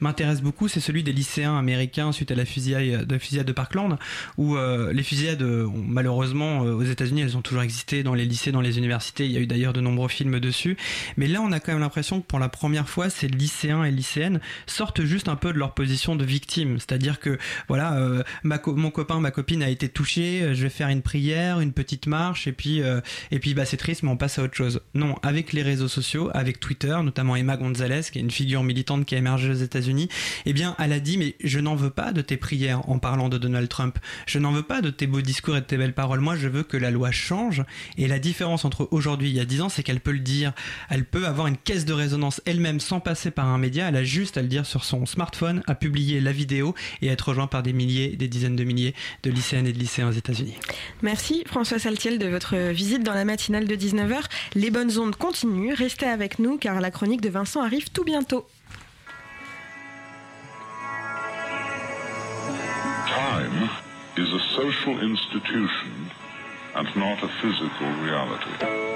m'intéresse beaucoup. C'est celui des lycéens américains suite à la fusillade de, fusillade de Parkland, où euh, les fusillades, malheureusement, aux États-Unis, elles ont toujours existé dans les lycées, dans les universités. Il y a eu d'ailleurs de nombreux films dessus. Mais là, on a quand même l'impression que pour la première fois, ces lycéens et lycéennes sortent juste un peu de leur position de victime. C'est-à-dire que, voilà, euh, mon copain, ma copine a été touchée, euh, je vais faire une prière, une petite marche, et puis, euh, et puis bah, c'est triste, mais on passe à autre chose. Non, avec les réseaux sociaux, avec Twitter, notamment Emma Gonzalez, qui est une figure militante qui a émergé aux États-Unis, eh bien, elle a dit, mais je n'en veux pas de tes prières en parlant de Donald Trump. Je n'en veux pas de tes beaux discours et de tes belles paroles. Moi, je veux que la loi change. Et la différence entre aujourd'hui et il y a 10 ans, c'est qu'elle peut le dire. Elle peut avoir une caisse de résonance elle-même sans passer par un média. Elle a juste à le dire sur son smartphone, à publier la vidéo et à être rejoint par des milliers, des dizaines de milliers de lycéennes et de lycéens aux États-Unis. Merci François Saltiel de votre visite dans la matinale de 19h. Les bonnes ondes continuent. Restez avec nous car la chronique de Vincent arrive tout bientôt. Time is a social institution and not a physical reality.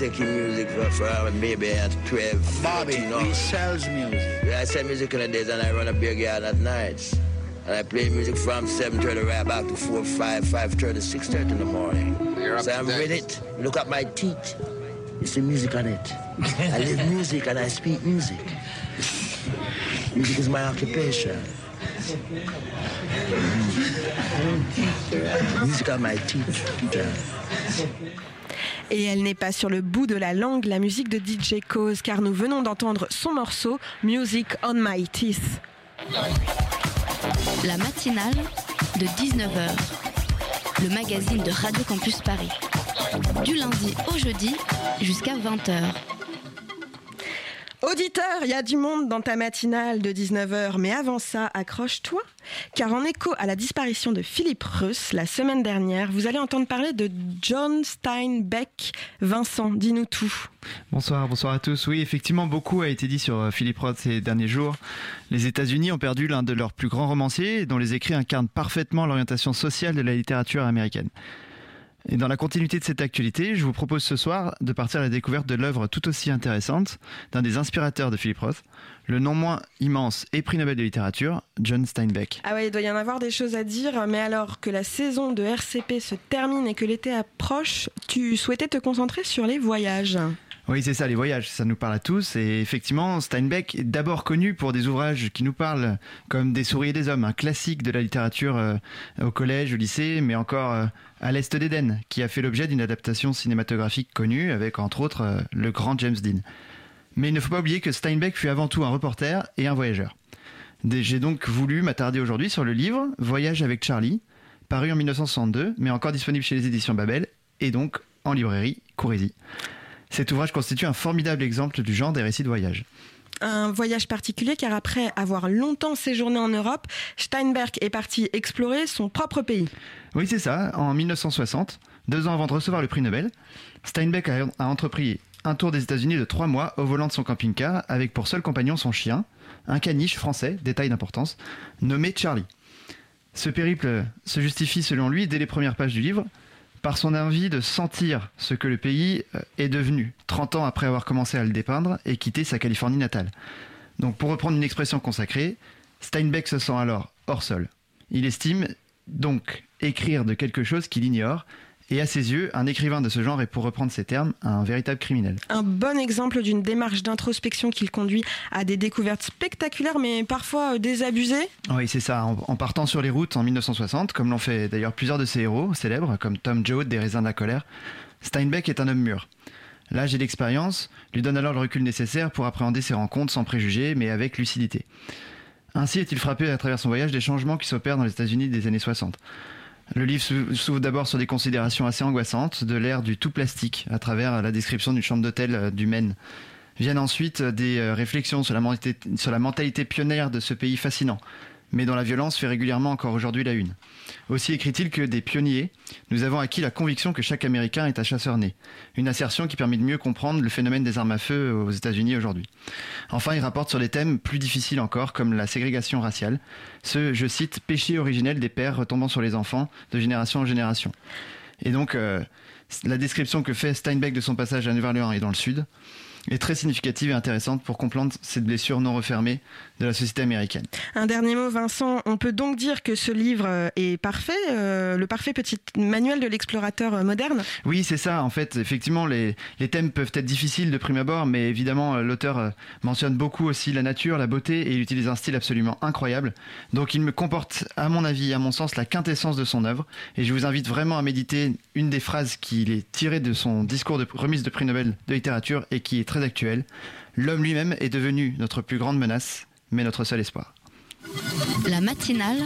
Night I'll take music for, for maybe at 12, Bobby, 14 he sells music. Yeah, I sell music in the days and I run a beer garden at nights. And I play music from 7.30 right back to 4, 5, 5.30, 6.30 in the morning. You're so I'm date. with it. Look at my teeth. You see music on it. I <laughs> live music and I speak music. Music is my occupation. <laughs> Music on my teeth. Et elle n'est pas sur le bout de la langue, la musique de DJ Cause, car nous venons d'entendre son morceau Music on My Teeth. La matinale de 19h. Le magazine de Radio Campus Paris. Du lundi au jeudi jusqu'à 20h. Auditeur, il y a du monde dans ta matinale de 19h, mais avant ça, accroche-toi, car en écho à la disparition de Philippe Reuss la semaine dernière, vous allez entendre parler de John Steinbeck. Vincent, dis-nous tout. Bonsoir, bonsoir à tous. Oui, effectivement, beaucoup a été dit sur euh, Philip Roth ces derniers jours. Les États-Unis ont perdu l'un de leurs plus grands romanciers, dont les écrits incarnent parfaitement l'orientation sociale de la littérature américaine. Et dans la continuité de cette actualité, je vous propose ce soir de partir à la découverte de l'œuvre tout aussi intéressante d'un des inspirateurs de Philip Roth, le non moins immense et prix Nobel de littérature, John Steinbeck. Ah ouais, il doit y en avoir des choses à dire, mais alors que la saison de RCP se termine et que l'été approche, tu souhaitais te concentrer sur les voyages? Oui, c'est ça, les voyages, ça nous parle à tous. Et effectivement, Steinbeck est d'abord connu pour des ouvrages qui nous parlent comme Des souris et des hommes, un classique de la littérature euh, au collège, au lycée, mais encore euh, à l'Est d'Éden, qui a fait l'objet d'une adaptation cinématographique connue avec entre autres euh, le grand James Dean. Mais il ne faut pas oublier que Steinbeck fut avant tout un reporter et un voyageur. J'ai donc voulu m'attarder aujourd'hui sur le livre Voyage avec Charlie, paru en 1962, mais encore disponible chez les éditions Babel, et donc en librairie Courresi. Cet ouvrage constitue un formidable exemple du genre des récits de voyage. Un voyage particulier car après avoir longtemps séjourné en Europe, Steinberg est parti explorer son propre pays. Oui, c'est ça. En 1960, deux ans avant de recevoir le prix Nobel, Steinbeck a, a entrepris un tour des États-Unis de trois mois au volant de son camping-car avec pour seul compagnon son chien, un caniche français, détail d'importance, nommé Charlie. Ce périple se justifie selon lui dès les premières pages du livre par son envie de sentir ce que le pays euh, est devenu 30 ans après avoir commencé à le dépeindre et quitté sa Californie natale. Donc pour reprendre une expression consacrée, Steinbeck se sent alors hors sol. Il estime donc écrire de quelque chose qu'il ignore, et à ses yeux, un écrivain de ce genre est, pour reprendre ses termes, un véritable criminel. Un bon exemple d'une démarche d'introspection qui le conduit à des découvertes spectaculaires mais parfois euh, désabusées. Oui, c'est ça. En, en partant sur les routes en 1960, comme l'ont fait d'ailleurs plusieurs de ses héros célèbres, comme Tom Joad des Raisins de la Colère, Steinbeck est un homme mûr. L'âge et l'expérience lui donnent alors le recul nécessaire pour appréhender ses rencontres sans préjugés, mais avec lucidité. Ainsi est-il frappé à travers son voyage des changements qui s'opèrent dans les États-Unis des années 60. Le livre s'ou- s'ouvre d'abord sur des considérations assez angoissantes de l'ère du tout plastique, à travers la description d'une chambre d'hôtel euh, du Maine. Viennent ensuite euh, des euh, réflexions sur la mentalité pionnière de ce pays fascinant, mais dont la violence fait régulièrement encore aujourd'hui la une. Aussi écrit-il que des pionniers, nous avons acquis la conviction que chaque Américain est un chasseur né. Une assertion qui permet de mieux comprendre le phénomène des armes à feu aux États-Unis aujourd'hui. Enfin, il rapporte sur des thèmes plus difficiles encore, comme la ségrégation raciale, ce, je cite, péché originel des pères retombant sur les enfants de génération en génération. Et donc, euh, la description que fait Steinbeck de son passage à Nouvelle-Orléans et dans le Sud est très significative et intéressante pour comprendre cette blessure non refermée de la société américaine. Un dernier mot, Vincent. On peut donc dire que ce livre est parfait, euh, le parfait petit manuel de l'explorateur euh, moderne? Oui, c'est ça. En fait, effectivement, les, les thèmes peuvent être difficiles de prime abord, mais évidemment, euh, l'auteur mentionne beaucoup aussi la nature, la beauté, et il utilise un style absolument incroyable. Donc, il me comporte, à mon avis, à mon sens, la quintessence de son œuvre. Et je vous invite vraiment à méditer une des phrases qu'il est tirée de son discours de remise de prix Nobel de littérature et qui est très actuelle. L'homme lui-même est devenu notre plus grande menace, mais notre seul espoir. La matinale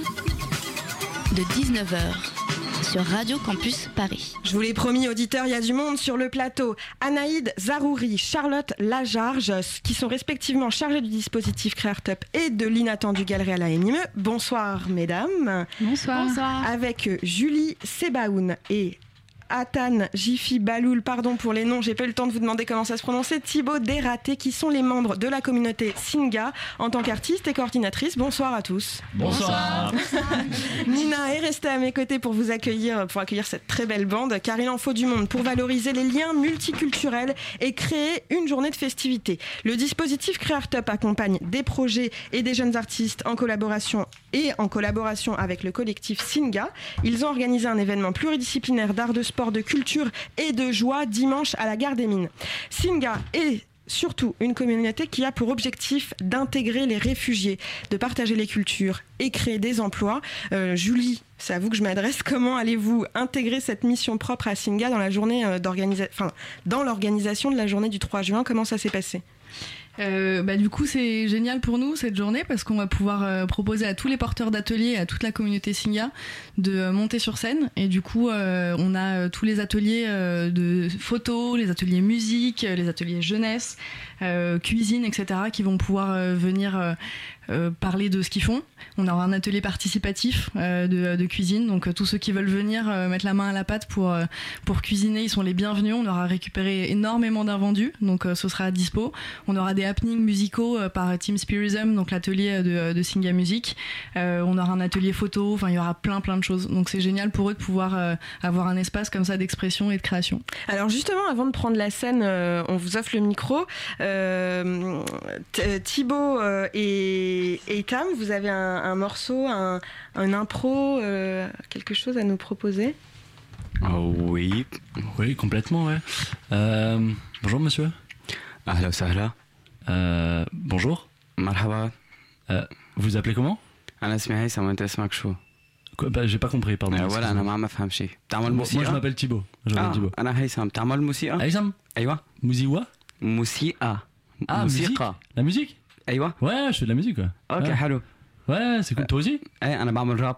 de 19h sur Radio Campus Paris. Je vous l'ai promis, auditeurs, il y a du monde sur le plateau. Anaïd Zarouri, Charlotte Lajarge, qui sont respectivement chargées du dispositif CréaRTup et de l'inattendu Galerie à la NIME. Bonsoir, mesdames. Bonsoir. Avec Julie Sebaoun et Atan, Jifi, Baloul, pardon pour les noms, j'ai pas eu le temps de vous demander comment ça se prononçait, Thibaut Dératé, qui sont les membres de la communauté Singa en tant qu'artiste et coordinatrice. Bonsoir à tous. Bonsoir. <laughs> Nina est restée à mes côtés pour vous accueillir, pour accueillir cette très belle bande, car il en faut du monde pour valoriser les liens multiculturels et créer une journée de festivité. Le dispositif CréArtUp accompagne des projets et des jeunes artistes en collaboration et en collaboration avec le collectif Singa. Ils ont organisé un événement pluridisciplinaire d'art de sport, de culture et de joie dimanche à la gare des Mines. Singa est surtout une communauté qui a pour objectif d'intégrer les réfugiés, de partager les cultures et créer des emplois. Euh, Julie, c'est à vous que je m'adresse. <laughs> Comment allez-vous intégrer cette mission propre à Singa dans euh, dans l'organisation de la journée du 3 juin? Comment ça s'est passé? Euh, bah, du coup, c'est génial pour nous cette journée parce qu'on va pouvoir euh, proposer à tous les porteurs d'ateliers, à toute la communauté Singa, de euh, monter sur scène. Et du coup, on a tous les ateliers de photos, les ateliers musique, les ateliers jeunesse, cuisine, etc., qui vont pouvoir venir euh, parler de ce qu'ils font. On aura un atelier participatif euh, de, cuisine, donc euh, tous ceux qui veulent venir mettre la main à la pâte pour, pour cuisiner, ils sont les bienvenus. On aura récupéré énormément d'invendus, donc ce sera à dispo. On aura des happenings musicaux par Team Spirism, donc l'atelier de, de Singa Music. On aura un atelier photo, enfin il y aura plein plein de choses. Donc c'est génial pour eux de pouvoir avoir un espace comme ça d'expression et de création. Alors justement, avant de prendre la scène, on vous offre le micro. Thibaut euh, et, et Tam, vous avez un, un morceau, un, un impro, euh, quelque chose à nous proposer Ah oui. Oui, complètement, ouais. Euh, bonjour, monsieur. Ahla wa sahla. Euh, bonjour. Marhaba. Euh, vous appelez comment انا اسمي هيثم وانت اسمك شو؟ Quoi bah, J'ai pas compris, pardon. ولا excusez-moi. انا ما عم افهم شيء بتعمل Moi, موسيقى؟ moi, je m'appelle Thibaut. Je m'appelle آه Thibaut. انا هيثم بتعمل موسيقى؟ هيثم ايوه موسيقى موسيقى Ah, موسيقى musique La musique ايوه Ouais, je fais de la musique, ouais. اوكي Ouais. حلو Ouais, c'est cool. Toi aussi ايه انا بعمل راب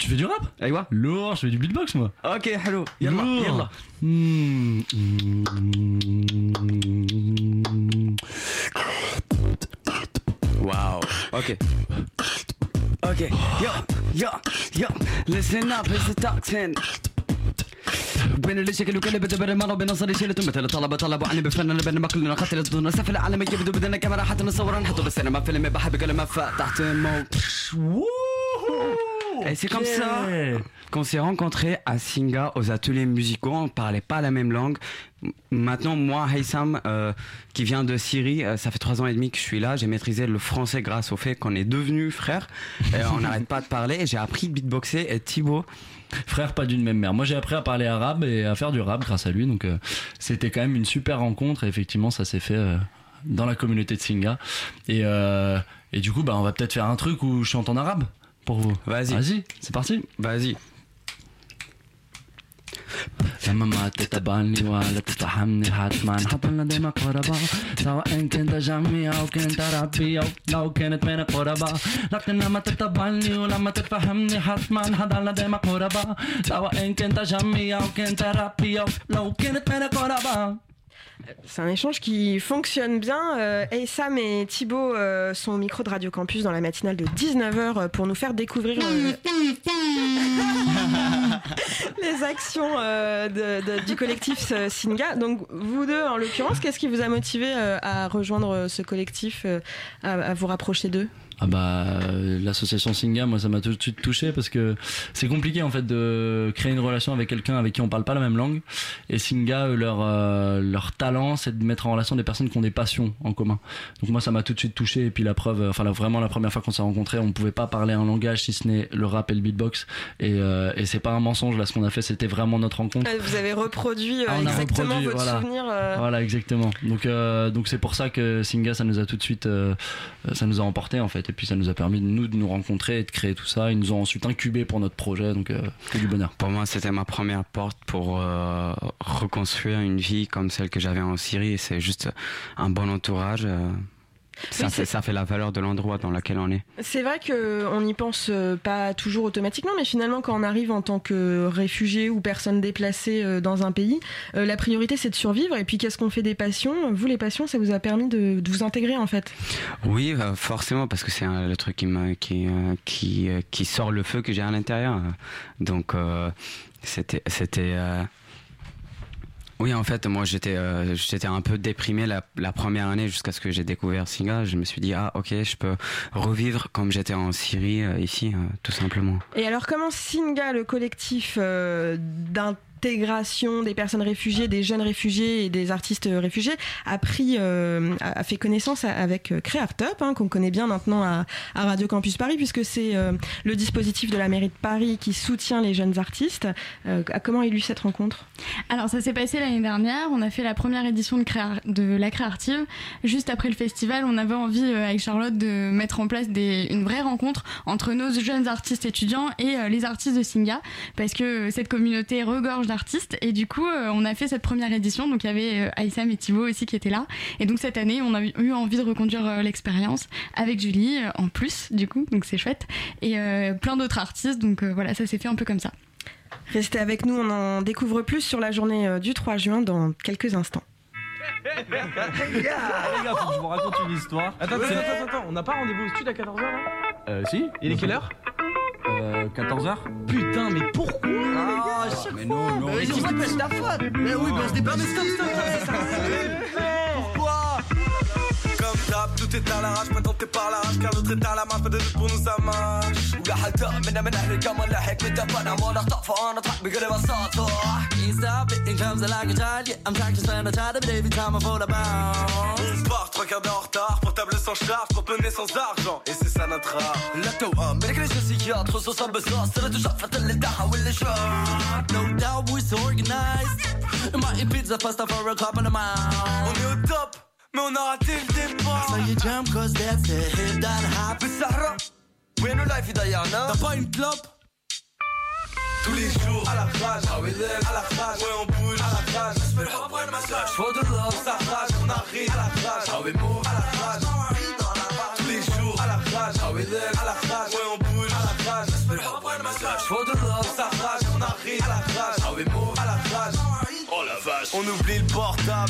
Tu fais du rap ايوه Lourd, je fais du beatbox, moi. اوكي حلو يلا Lourd. يلا Hmm. واو اوكي اوكي يا يا يا listen up it's the toxin بين اللي الشكل وكلبة بين المرة بين صار يشيل مثل طلبة طلبة عني بفن بين ما كلنا قتل الظن سفل عالمي يبدو بدنا كاميرا حتى نصور نحطه بالسينما. فيلم بحب بحبك ما فتحت مو <laughs> Et c'est comme ça qu'on s'est rencontrés à Singa aux ateliers musicaux. On parlait pas la même langue. Maintenant, moi, Haysam, euh, qui vient de Syrie, euh, ça fait trois ans et demi que je suis là. J'ai maîtrisé le français grâce au fait qu'on est devenus frères. Et on <laughs> n'arrête pas de parler. J'ai appris de beatboxer. Et Thibaut, Frère pas d'une même mère. Moi j'ai appris à parler arabe et à faire du rap grâce à lui. Donc euh, c'était quand même une super rencontre et effectivement ça s'est fait dans la communauté de Singa. Et, et du coup bah, on va peut-être faire un truc où je chante en arabe pour vous. Vas-y. Vas-y, c'est parti. Vas-y. لما ما تتبعني ولا تتفهمني حتما حضرنا دايما قربا سواء كنت جميع أو كنت ربي أو لو كانت من قربا لكن لما تتبعني ولما تتفهمني حتما حضرنا دايما قربا سواء كنت جميع أو كنت ربي أو لو كانت من قربا C'est un échange qui fonctionne bien. Euh, et Sam et Thibaut euh, sont au micro de Radio Campus dans la matinale de 19h pour nous faire découvrir euh, <laughs> les actions euh, du collectif euh, Singa. Donc vous deux, en l'occurrence, qu'est-ce qui vous a motivé euh, à rejoindre euh, ce collectif, euh, à vous rapprocher d'eux? Ah bah euh, l'association Singa, moi ça m'a tout de suite touché parce que c'est compliqué en fait de créer une relation avec quelqu'un avec qui on parle pas la même langue. Et Singa, eux, leur euh, leur talent, c'est de mettre en relation des personnes qui ont des passions en commun. Donc moi ça m'a tout de suite touché. Et puis la preuve, euh, enfin la- vraiment la première fois qu'on s'est rencontrés, on pouvait pas parler un langage si ce n'est le rap et le beatbox. Et, euh, et c'est pas un mensonge là, ce qu'on a fait, c'était vraiment notre rencontre. Euh, Vous avez reproduit euh, Ah, exactement reproduit, votre voilà. souvenir. euh, Voilà, exactement. Donc, euh, donc c'est pour ça que Singa, ça nous a tout de suite, euh, ça nous a emporté en fait, et puis ça nous a permis de nous de nous rencontrer et de créer tout ça. Ils nous ont ensuite incubé pour notre projet, donc euh, que du bonheur. Pour moi, c'était ma première porte pour euh, reconstruire une vie comme celle que j'avais en Syrie. C'est juste un bon entourage. Euh, ça, Oui, fait, c'est- ça fait la valeur de l'endroit dans lequel on est. C'est vrai qu'on n'y pense euh, pas toujours automatiquement, mais finalement, quand on arrive en tant que réfugié ou personne déplacée euh, dans un pays, euh, la priorité c'est de survivre. Et puis, qu'est-ce qu'on fait des passions? Vous, les passions, ça vous a permis de, de vous intégrer en fait? Oui, euh, forcément, parce que c'est le truc qui, me, qui, euh, qui, euh, qui sort le feu que j'ai à l'intérieur. Donc, euh, c'était, c'était, euh, Oui, en fait, moi, j'étais, euh, j'étais un peu déprimé la, première année jusqu'à ce que j'ai découvert Singa. Je me suis dit, ah, ok, je peux revivre comme j'étais en Syrie, euh, ici, euh, tout simplement. Et alors, comment Singa, le collectif euh, d'intégration des personnes réfugiées, des jeunes réfugiés et des artistes réfugiés, a pris, euh, a fait connaissance avec euh, Creaft-Up, hein, qu'on connaît bien maintenant à, Radio Campus Paris, puisque c'est euh, le dispositif de la mairie de Paris qui soutient les jeunes artistes. Comment a eu cette rencontre? Alors ça s'est passé l'année dernière, on a fait la première édition de, la Créative. Juste après le festival, on avait envie avec Charlotte de mettre en place une vraie rencontre entre nos jeunes artistes étudiants et les artistes de Singa, parce que cette communauté regorge d'artistes et du coup euh, on a fait cette première édition, donc il y avait euh, Aïssam et Thibaut aussi qui étaient là. Et donc cette année on a eu envie de reconduire euh, l'expérience avec Julie euh, en plus du coup, donc c'est chouette. Et euh, plein d'autres artistes, donc euh, voilà, ça s'est fait un peu comme ça. Restez avec nous, on en découvre plus sur la journée euh, du 3 juin dans quelques instants. <laughs> Les gars, faut que je vous raconte une histoire. Attends, Ouais. attends, attends, on n'a pas rendez-vous au studio à 14h là? Euh, si. Il est quelle heure? Euh, 14h Putain, mais pourquoi Ah, mais non, non. Mais c'est pas de ta faute. Mais oui, mais on se mais stop, stop, Pourquoi d'hab, tout est à l'arrache, maintenant t'es par l'arrache Car l'autre est à la marche, pas de doute pour nous ça marche وقاعد منا من اهل القمر لحق من دفنا وانا اخطف وانا اضحك بكل بساطه Can't stop it, it comes like a child Yeah, I'm practicing, I try to believe every time I fall about On se barre, trois quarts d'heure en retard Portable sans charge, pour peiner sans argent Et c'est ça notre art التوأم من كل شخصيات خصوصا بالصوص ترى شفت اللي تحت واللي شاط No doubt we're so organized My pizza pasta for a couple of miles On est au top, mais on a raté le départ So you jump cause that's the hip that hop بالسهرة وين اللايف ضيعنا T'as pas une clope tous les jours à la rage, à la rage, ouais on bouge à la rage, For the love, ça rage, on arrive à la rage, à la rage, tous les jours à la rage, à la rage, ouais on bouge à la rage, For the love, ça rage, on arrive à la rage, à la rage. Oh la vache On oublie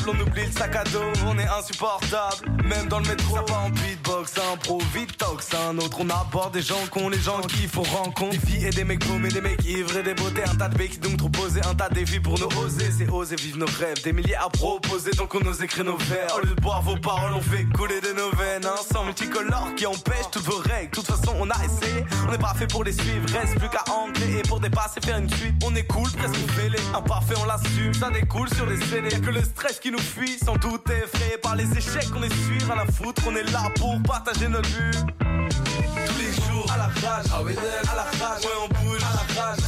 on oublie le sac à dos, on est insupportable. Même dans le métro, ça part en beatbox, un pro vitox, un autre. On aborde des gens cons, les gens qu'il faut rencontrer. Des filles et des mecs paumés, des mecs ivres et des beautés. Un tas de béquilles donc trop posés, un tas de défis pour nous oser. C'est oser vivre nos rêves, des milliers à proposer, donc on ose écrire nos vers. Au lieu de boire vos paroles, on fait couler de nos veines. Un sang multicolore qui empêche toutes vos règles. De toute façon, on a essayé, on n'est pas fait pour les suivre. Reste plus qu'à ancrer et pour dépasser, faire une suite. On est cool, presque fêlé, imparfait, on l'assume. Ça découle sur les y'a que le stress qui nous fuit. Sans doute effrayé par les échecs qu'on est suivre à la foutre. On est là pour partager notre vue. Tous les jours à la rage, à la rage, ouais on bouge à la rage.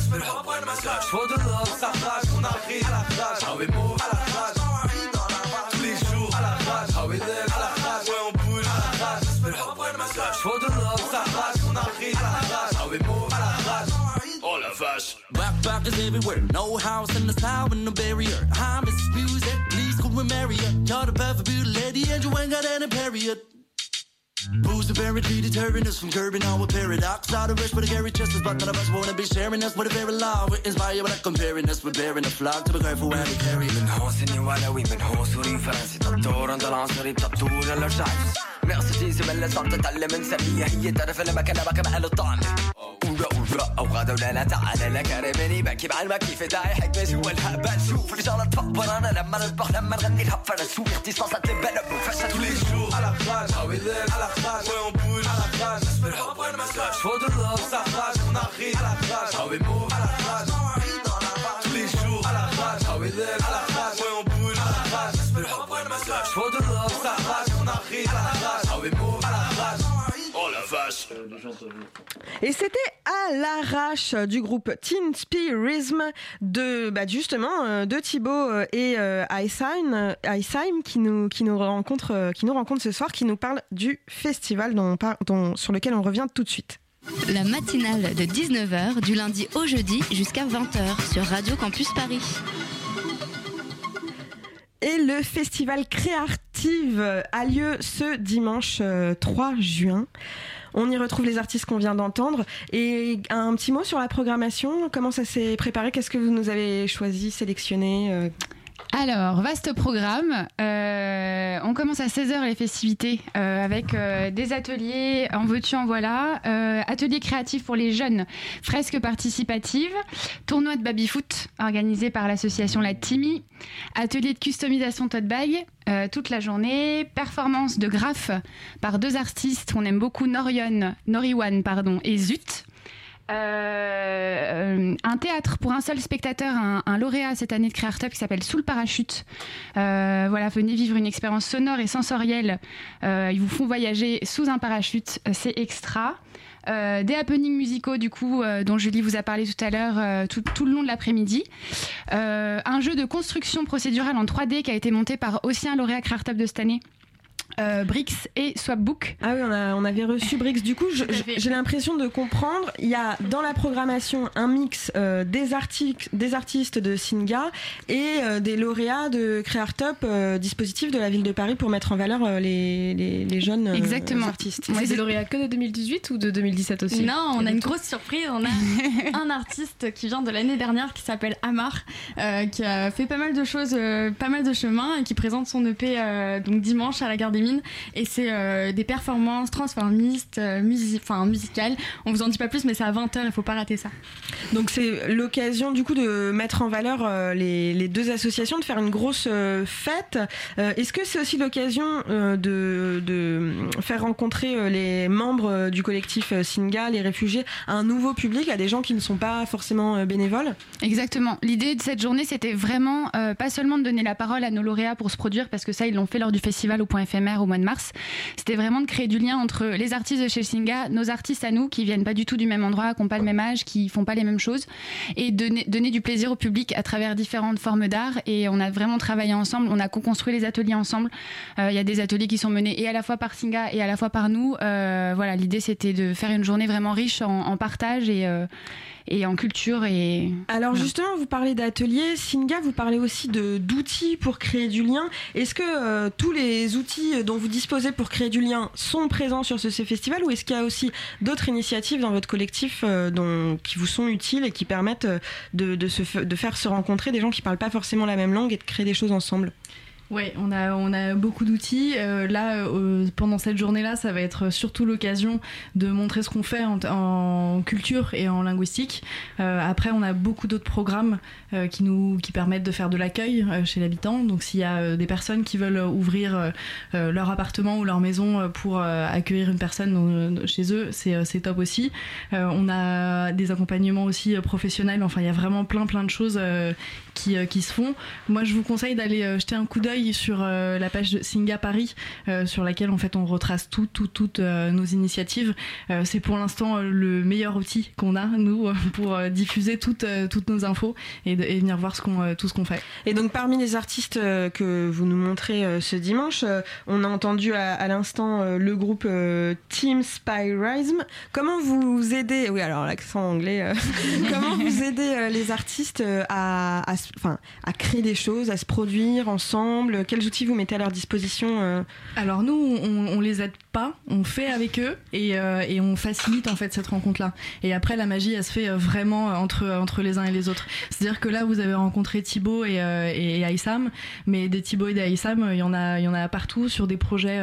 For the love, ça rage, on arrive à la rage, à la rage. Tous les jours à la rage, à la rage, ouais on bouge à la rage. For the love, ça rage, on arrive à la rage, à la rage. Oh la vache Backpackers everywhere No house in the style with no barrier miss music Please call me Maria You're the perfect beauty lady And you ain't got any period Booze apparently deterring us from curbing our paradox Out of rush for the carry justice But none of us wanna be sharing us with a very love We inspire but not comparing us We're bearing a flock To be careful where we carry من حوسني ولوي من حوسوري فرنسي تطور عند العنصري تطور الارشايف ميرسي زميلة صارت تتعلم انسانية هي تعرف لما كان بك مع الطعم ورا ورا او غدا ولا لا تعالى لا كرمني بكي مع المكيف داعي حكمة جوا الهبة نشوف رجال تفكر انا لما نطبخ لما نغني الهب فرسوي اختصاصات البلد وفشل Tous les jours à la rage, à la rage, ouais on bouge à la rage. For the love, ça rage, on arrive à Et c'était à l'arrache du groupe Teen Spirism de bah justement euh, de Thibaut euh, et euh, Aysheim, Aysheim qui nous qui nous rencontre qui nous rencontre ce soir qui nous parle du festival dont on par- dont- sur lequel on revient tout de suite. La matinale de 19h du lundi au jeudi jusqu'à 20h sur Radio Campus Paris. Et le festival Créative a lieu ce dimanche euh, 3 juin. On y retrouve les artistes qu'on vient d'entendre. Et un petit mot sur la programmation. Comment ça s'est préparé? Qu'est-ce que vous nous avez choisi, sélectionné euh? Alors, vaste programme. Euh, on commence à 16h les festivités euh, avec euh, des ateliers en veux-tu, en voilà. Ateliers créatifs pour les jeunes, fresques participatives, tournoi de baby-foot organisé par l'association La Timmy, atelier de customisation tote bag toute la journée, performance de graphes par deux artistes qu'on aime beaucoup, Norion, Noriwan pardon, et Zut. Euh, un théâtre pour un seul spectateur, un, lauréat cette année de Créartop qui s'appelle Sous le parachute. Euh, voilà, venez vivre une expérience sonore et sensorielle. Euh, ils vous font voyager sous un parachute, c'est extra. Des happenings musicaux du coup dont Julie vous a parlé tout à l'heure tout, le long de l'après-midi. Un jeu de construction procédurale en 3D qui a été monté par aussi un lauréat Créartop de cette année. Euh, Brix et Swapbook. Ah oui, on, a- on avait reçu Brix. Du coup, j'ai l'impression de comprendre. Il y a dans la programmation un mix euh, des, arti- des artistes de Singa et euh, des lauréats de Créartop, euh, dispositif de la ville de Paris pour mettre en valeur euh, les, les- les jeunes euh, Exactement. artistes. C'est des lauréats que de 2018 ou de 2017 aussi Non, on a une grosse surprise. On a <laughs> un artiste qui vient de l'année dernière qui s'appelle Amar, euh, qui a fait pas mal de choses, euh, pas mal de chemin et qui présente son EP euh, donc dimanche à la Gare des Mines. Et c'est euh, des performances transformistes, euh, musi- musicales. On vous en dit pas plus, mais c'est à 20h, il faut pas rater ça. Donc c'est l'occasion du coup de mettre en valeur euh, les, les deux associations, de faire une grosse euh, fête. Euh, Est-ce que c'est aussi l'occasion euh, de, de faire rencontrer euh, les membres du collectif euh, Singa, les réfugiés, à un nouveau public, à des gens qui ne sont pas forcément euh, bénévoles? Exactement. L'idée de cette journée, c'était vraiment euh, pas seulement de donner la parole à nos lauréats pour se produire, parce que ça, ils l'ont fait lors du festival au point au mois de mars. C'était vraiment de créer du lien entre les artistes de chez Singa, nos artistes à nous, qui viennent pas du tout du même endroit, qui n'ont pas le même âge, qui font pas les mêmes choses, et donner, donner du plaisir au public à travers différentes formes d'art. Et on a vraiment travaillé ensemble, on a co-construit les ateliers ensemble. Euh, Il y a des ateliers qui sont menés et à la fois par Singa et à la fois par nous. Euh, voilà, l'idée c'était de faire une journée vraiment riche en, en partage et, euh, et en culture et Alors justement, vous parlez d'ateliers, Singa, vous parlez aussi d'outils pour créer du lien. Est-ce que euh, tous les outils dont vous disposez pour créer du lien sont présents sur ce, ce festival ou est-ce qu'il y a aussi d'autres initiatives dans votre collectif euh, dont, qui vous sont utiles et qui permettent euh, de, de, se, de faire se rencontrer des gens qui parlent pas forcément la même langue et de créer des choses ensemble? Ouais, on a, on a beaucoup d'outils. Euh, là, euh, pendant cette journée-là, ça va être surtout l'occasion de montrer ce qu'on fait en, culture et en linguistique. Euh, après, on a beaucoup d'autres programmes qui nous qui permettent de faire de l'accueil chez l'habitant. Donc, s'il y a des personnes qui veulent ouvrir leur appartement ou leur maison pour accueillir une personne chez eux, c'est top aussi. On a des accompagnements aussi professionnels. Enfin, il y a vraiment plein plein de choses qui, euh, qui se font. Moi, je vous conseille d'aller euh, jeter un coup d'œil sur euh, la page de Singa Paris, sur laquelle en fait on retrace tout, tout, toutes nos initiatives. C'est pour l'instant le meilleur outil qu'on a nous pour diffuser toutes, toutes nos infos et, venir voir tout ce qu'on fait. Et donc parmi les artistes que vous nous montrez ce dimanche, on a entendu à, l'instant le groupe Team Spyrism. Comment vous aidez, oui alors l'accent anglais, <laughs> comment vous aidez les artistes à, à, se- enfin, à créer des choses, à se produire ensemble Quels outils vous mettez à leur disposition euh Alors nous, on, on les aide pas, on fait avec eux et, euh, et on facilite en fait cette rencontre-là. Et après, la magie, elle se fait euh, vraiment entre, entre les uns et les autres. C'est-à-dire que là, vous avez rencontré Thibaut et, et Aïssam, mais des Thibaut et des Aïssam, il y en a, il y en a partout sur des projets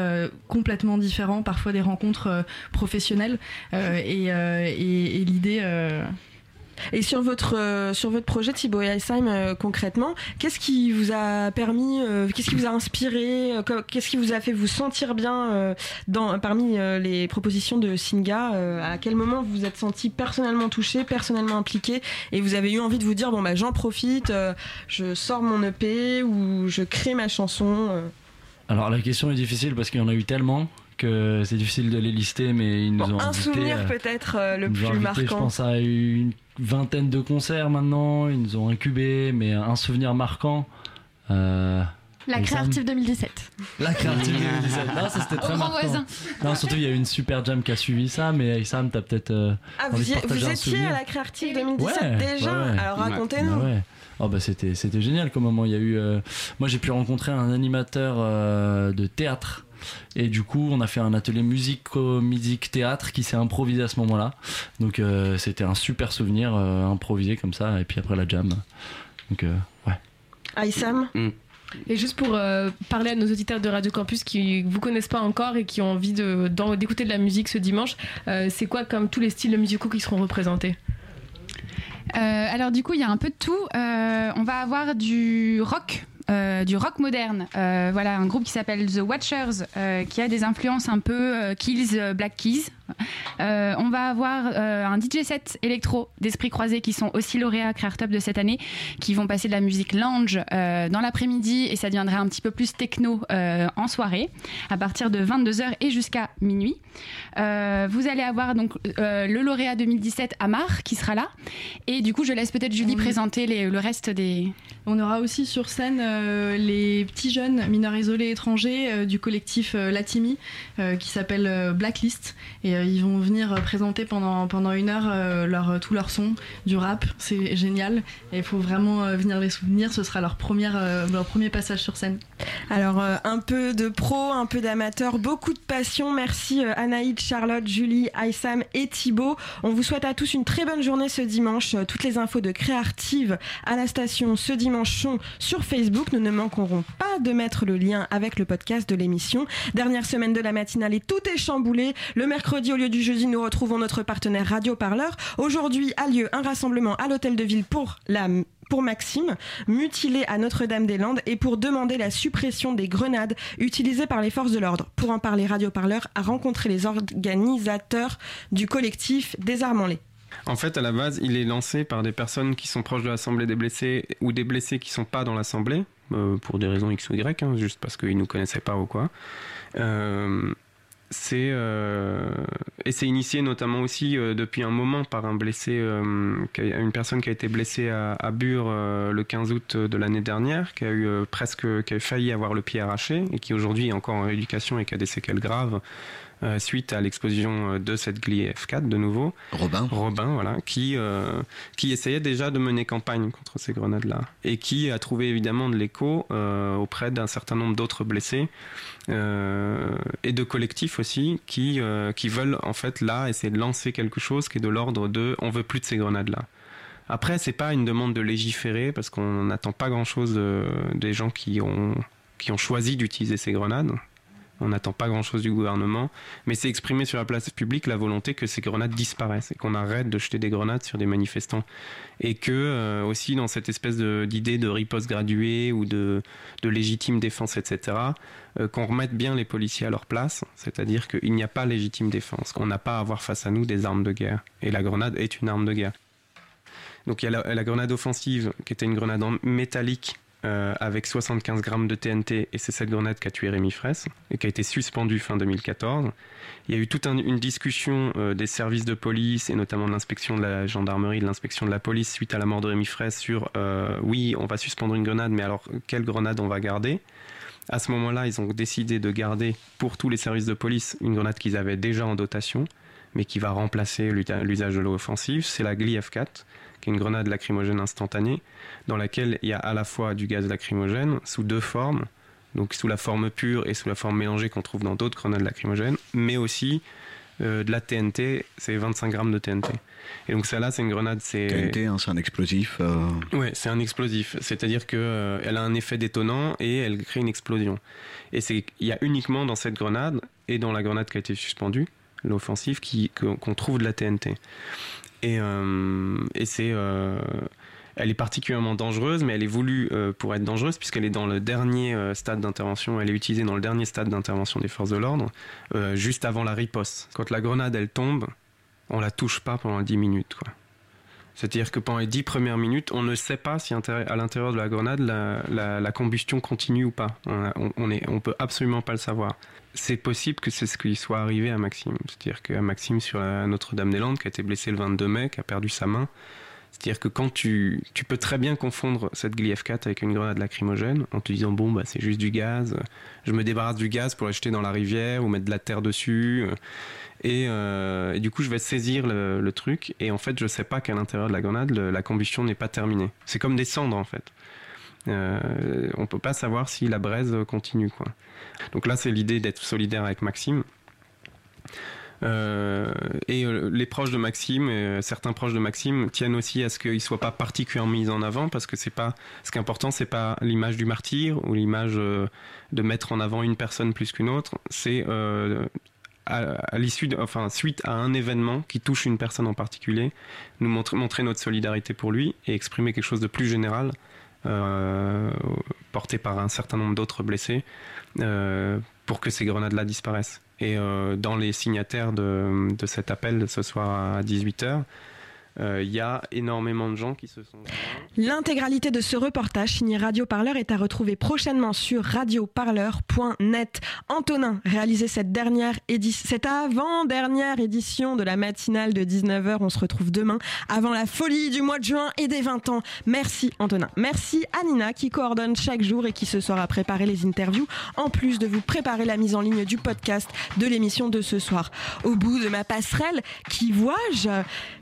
complètement différents, parfois des rencontres professionnelles. Et- et l'idée. Et sur votre, euh, sur votre projet Thibaut et Alsheim, euh, concrètement, qu'est-ce qui vous a permis, euh, qu'est-ce qui vous a inspiré, euh, qu'est-ce qui vous a fait vous sentir bien euh, dans, parmi les propositions de Singa À quel moment vous vous êtes senti personnellement touché, personnellement impliqué et vous avez eu envie de vous dire bon bah j'en profite, je sors mon EP ou je crée ma chanson. Alors la question est difficile parce qu'il y en a eu tellement que c'est difficile de les lister, mais ils nous ont Un souvenir peut-être le plus invités, Je marquant. pense à une vingtaine de concerts maintenant. Ils nous ont incubés, mais un souvenir marquant. euh, La Aïssam. Créative 2017. La créative 2017. Non, ça c'était très grand marquant. voisin. Non, surtout il y a eu une super jam qui a suivi ça, mais Issam, t'as peut-être euh, Ah, envie vous, de vous étiez à la Créative 2017 Ouais, déjà ouais, ouais. Alors racontez-nous. Ouais. Oh bah c'était c'était génial comme moment. Il y a eu, euh, moi j'ai pu rencontrer un animateur euh, de théâtre. Et du coup, on a fait un atelier musique, musique théâtre qui s'est improvisé à ce moment-là. Donc euh, c'était un super souvenir euh, improvisé comme ça. Et puis après la jam. Donc euh, ouais. Aïssam Et juste pour euh, parler à nos auditeurs de Radio Campus qui vous connaissent pas encore et qui ont envie d'écouter de, la musique ce dimanche, euh, c'est quoi comme tous les styles musicaux qui seront représentés? Euh, alors du coup, il y a un peu de tout. Euh, on va avoir du rock. Euh, du rock moderne, Euh, voilà un groupe qui s'appelle The Watchers, euh, qui a des influences un peu Kills, Black Keys. Euh, on va avoir euh, un DJ set électro d'Esprit Croisé qui sont aussi lauréats Créer Top de cette année, qui vont passer de la musique lounge euh, dans l'après-midi et ça deviendra un petit peu plus techno en soirée, à partir de 22h et jusqu'à minuit. Vous allez avoir donc le lauréat 2017 Amar qui sera là. Et du coup, je laisse peut-être Julie présenter les- le reste des. On aura aussi sur scène les petits jeunes mineurs isolés étrangers du collectif Latimi qui s'appelle Blacklist et ils vont venir euh, présenter pendant, une heure euh, tout leur son du rap. C'est génial et il faut vraiment euh, venir les soutenir. Ce sera euh, leur premier passage sur scène. Alors, euh, un peu de pro, un peu d'amateur, beaucoup de passion. Merci euh, Anaïd, Charlotte, Julie, Aïssam et Thibaut. On vous souhaite à tous une très bonne journée ce dimanche. Euh, Toutes les infos de Créative à la station ce dimanche sont sur Facebook. Nous ne manquerons pas de mettre le lien avec le podcast de l'émission. Dernière semaine de la matinale et tout est chamboulé. Le mercredi, au lieu du jeudi, nous retrouvons notre partenaire Radio Parleur. Aujourd'hui a lieu un rassemblement à l'hôtel de ville pour la pour Maxime, mutilé à Notre-Dame-des-Landes et pour demander la suppression des grenades utilisées par les forces de l'ordre. Pour en parler, Radio Parleur a rencontré les organisateurs du collectif Désarmons-les. En fait, à la base, il est lancé par des personnes qui sont proches de l'Assemblée des blessés ou des blessés qui sont pas dans l'Assemblée, euh, pour des raisons X ou Y, hein, juste parce qu'ils nous connaissaient pas ou quoi. Euh, c'est euh, et c'est initié notamment aussi euh, depuis un moment par un blessé, euh, une personne qui a été blessée à, Bure le 15 août de l'année dernière, qui a eu presque, qui a failli avoir le pied arraché et qui aujourd'hui est encore en rééducation et qui a des séquelles graves euh, suite à l'explosion euh, de cette Gli F4 de nouveau. Robin. Robin, voilà, qui, euh, qui essayait déjà de mener campagne contre ces grenades-là et qui a trouvé évidemment de l'écho euh, auprès d'un certain nombre d'autres blessés et de collectifs aussi qui, qui veulent en fait là essayer de lancer quelque chose qui est de l'ordre de on veut plus de ces grenades-là. Après, c'est pas une demande de légiférer parce qu'on n'attend pas grand-chose de- des gens qui ont, qui ont choisi d'utiliser ces grenades. On n'attend pas grand-chose du gouvernement, mais c'est exprimer sur la place publique la volonté que ces grenades disparaissent et qu'on arrête de jeter des grenades sur des manifestants. Et que euh, aussi dans cette espèce d'idée de, riposte graduée ou de, de légitime défense, etc., euh, qu'on remette bien les policiers à leur place, c'est-à-dire qu'il n'y a pas légitime défense, qu'on n'a pas à avoir face à nous des armes de guerre. Et la grenade est une arme de guerre. Donc il y a la, la grenade offensive, qui était une grenade en métallique euh, avec 75 grammes de TNT, et c'est cette grenade qui a tué Rémi Fraisse, et qui a été suspendue fin 2014. Il y a eu toute un- une discussion euh, des services de police, et notamment de l'inspection de la gendarmerie, de l'inspection de la police, suite à la mort de Rémi Fraisse, sur euh, oui, on va suspendre une grenade, mais alors quelle grenade on va garder? À ce moment-là, ils ont décidé de garder pour tous les services de police une grenade qu'ils avaient déjà en dotation, mais qui va remplacer l'usage de l'eau offensive. C'est la GLI F4, qui est une grenade lacrymogène instantanée, dans laquelle il y a à la fois du gaz lacrymogène sous deux formes, donc sous la forme pure et sous la forme mélangée qu'on trouve dans d'autres grenades lacrymogènes, mais aussi euh, de la TNT, c'est 25 grammes de TNT. Et donc celle-là, c'est une grenade, c'est... TNT, hein, c'est un explosif. euh, Ouais, c'est un explosif. C'est-à-dire que euh, elle a un effet détonnant et elle crée une explosion. Et c'est il y a uniquement dans cette grenade et dans la grenade qui a été suspendue, l'offensive, qu'on trouve de la TNT. Et, euh, et c'est euh, elle est particulièrement dangereuse, mais elle est voulue euh, pour être dangereuse puisqu'elle est dans le dernier stade d'intervention. Elle est utilisée dans le dernier stade d'intervention des forces de l'ordre, juste avant la riposte. Quand la grenade elle tombe, on la touche pas pendant 10 minutes. C'est-à-dire que pendant les 10 premières minutes, on ne sait pas si à l'intérieur de la grenade, la, combustion continue ou pas. On, a- on est, on peut absolument pas le savoir. C'est possible que c'est ce qui soit arrivé à Maxime. C'est-à-dire qu'à Maxime sur la Notre-Dame-des-Landes, qui a été blessé le 22 mai, qui a perdu sa main, c'est-à-dire que quand tu, tu peux très bien confondre cette Gli F4 avec une grenade lacrymogène en te disant bon bah c'est juste du gaz, je me débarrasse du gaz pour l'acheter dans la rivière ou mettre de la terre dessus et, euh, et du coup je vais saisir le, truc et en fait je sais pas qu'à l'intérieur de la grenade la combustion n'est pas terminée. C'est comme des cendres en fait. Euh, on peut pas savoir si la braise continue quoi. Donc là c'est l'idée d'être solidaire avec Maxime. Euh, et euh, les proches de Maxime, euh, certains proches de Maxime tiennent aussi à ce qu'il soit pas particulièrement mis en avant parce que c'est pas ce qui est important, c'est pas l'image du martyr ou l'image de mettre en avant une personne plus qu'une autre. C'est à, l'issue, enfin suite à un événement qui touche une personne en particulier, nous montrer notre solidarité pour lui et exprimer quelque chose de plus général. Euh, porté par un certain nombre d'autres blessés euh, pour que ces grenades-là disparaissent. Et euh, dans les signataires de, de cet appel ce soir à 18h, il y a énormément de gens qui se sont... L'intégralité de ce reportage signé Radio Parleur est à retrouver prochainement sur radioparleur.net. Antonin réalisait cette dernière édition, cette avant-dernière édition de la matinale de 19h. On se retrouve demain avant la folie du mois de juin et des 20 ans. Merci Antonin. Merci à Nina qui coordonne chaque jour et qui ce soir a préparé les interviews en plus de vous préparer la mise en ligne du podcast de l'émission de ce soir. Au bout de ma passerelle, qui vois-je?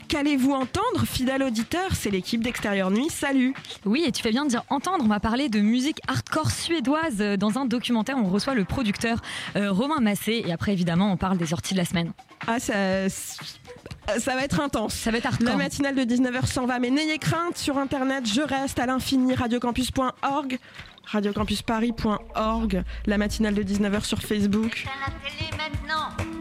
Qu'allez-vous entendre, fidèle auditeur? C'est l'équipe d'Extérieur Nuit. Salut Oui, et tu fais bien de dire entendre. On va parler de musique hardcore suédoise. Euh, Dans un documentaire, on reçoit le producteur euh, Romain Massé. Et après, évidemment, on parle des sorties de la semaine. Ah, ça, ça va être intense. Ça va être La matinale de 19h s'en va, mais n'ayez crainte, sur Internet, je reste à l'infini, radiocampus.org, radiocampusparis.org, la matinale de 19h sur Facebook. À la télé maintenant.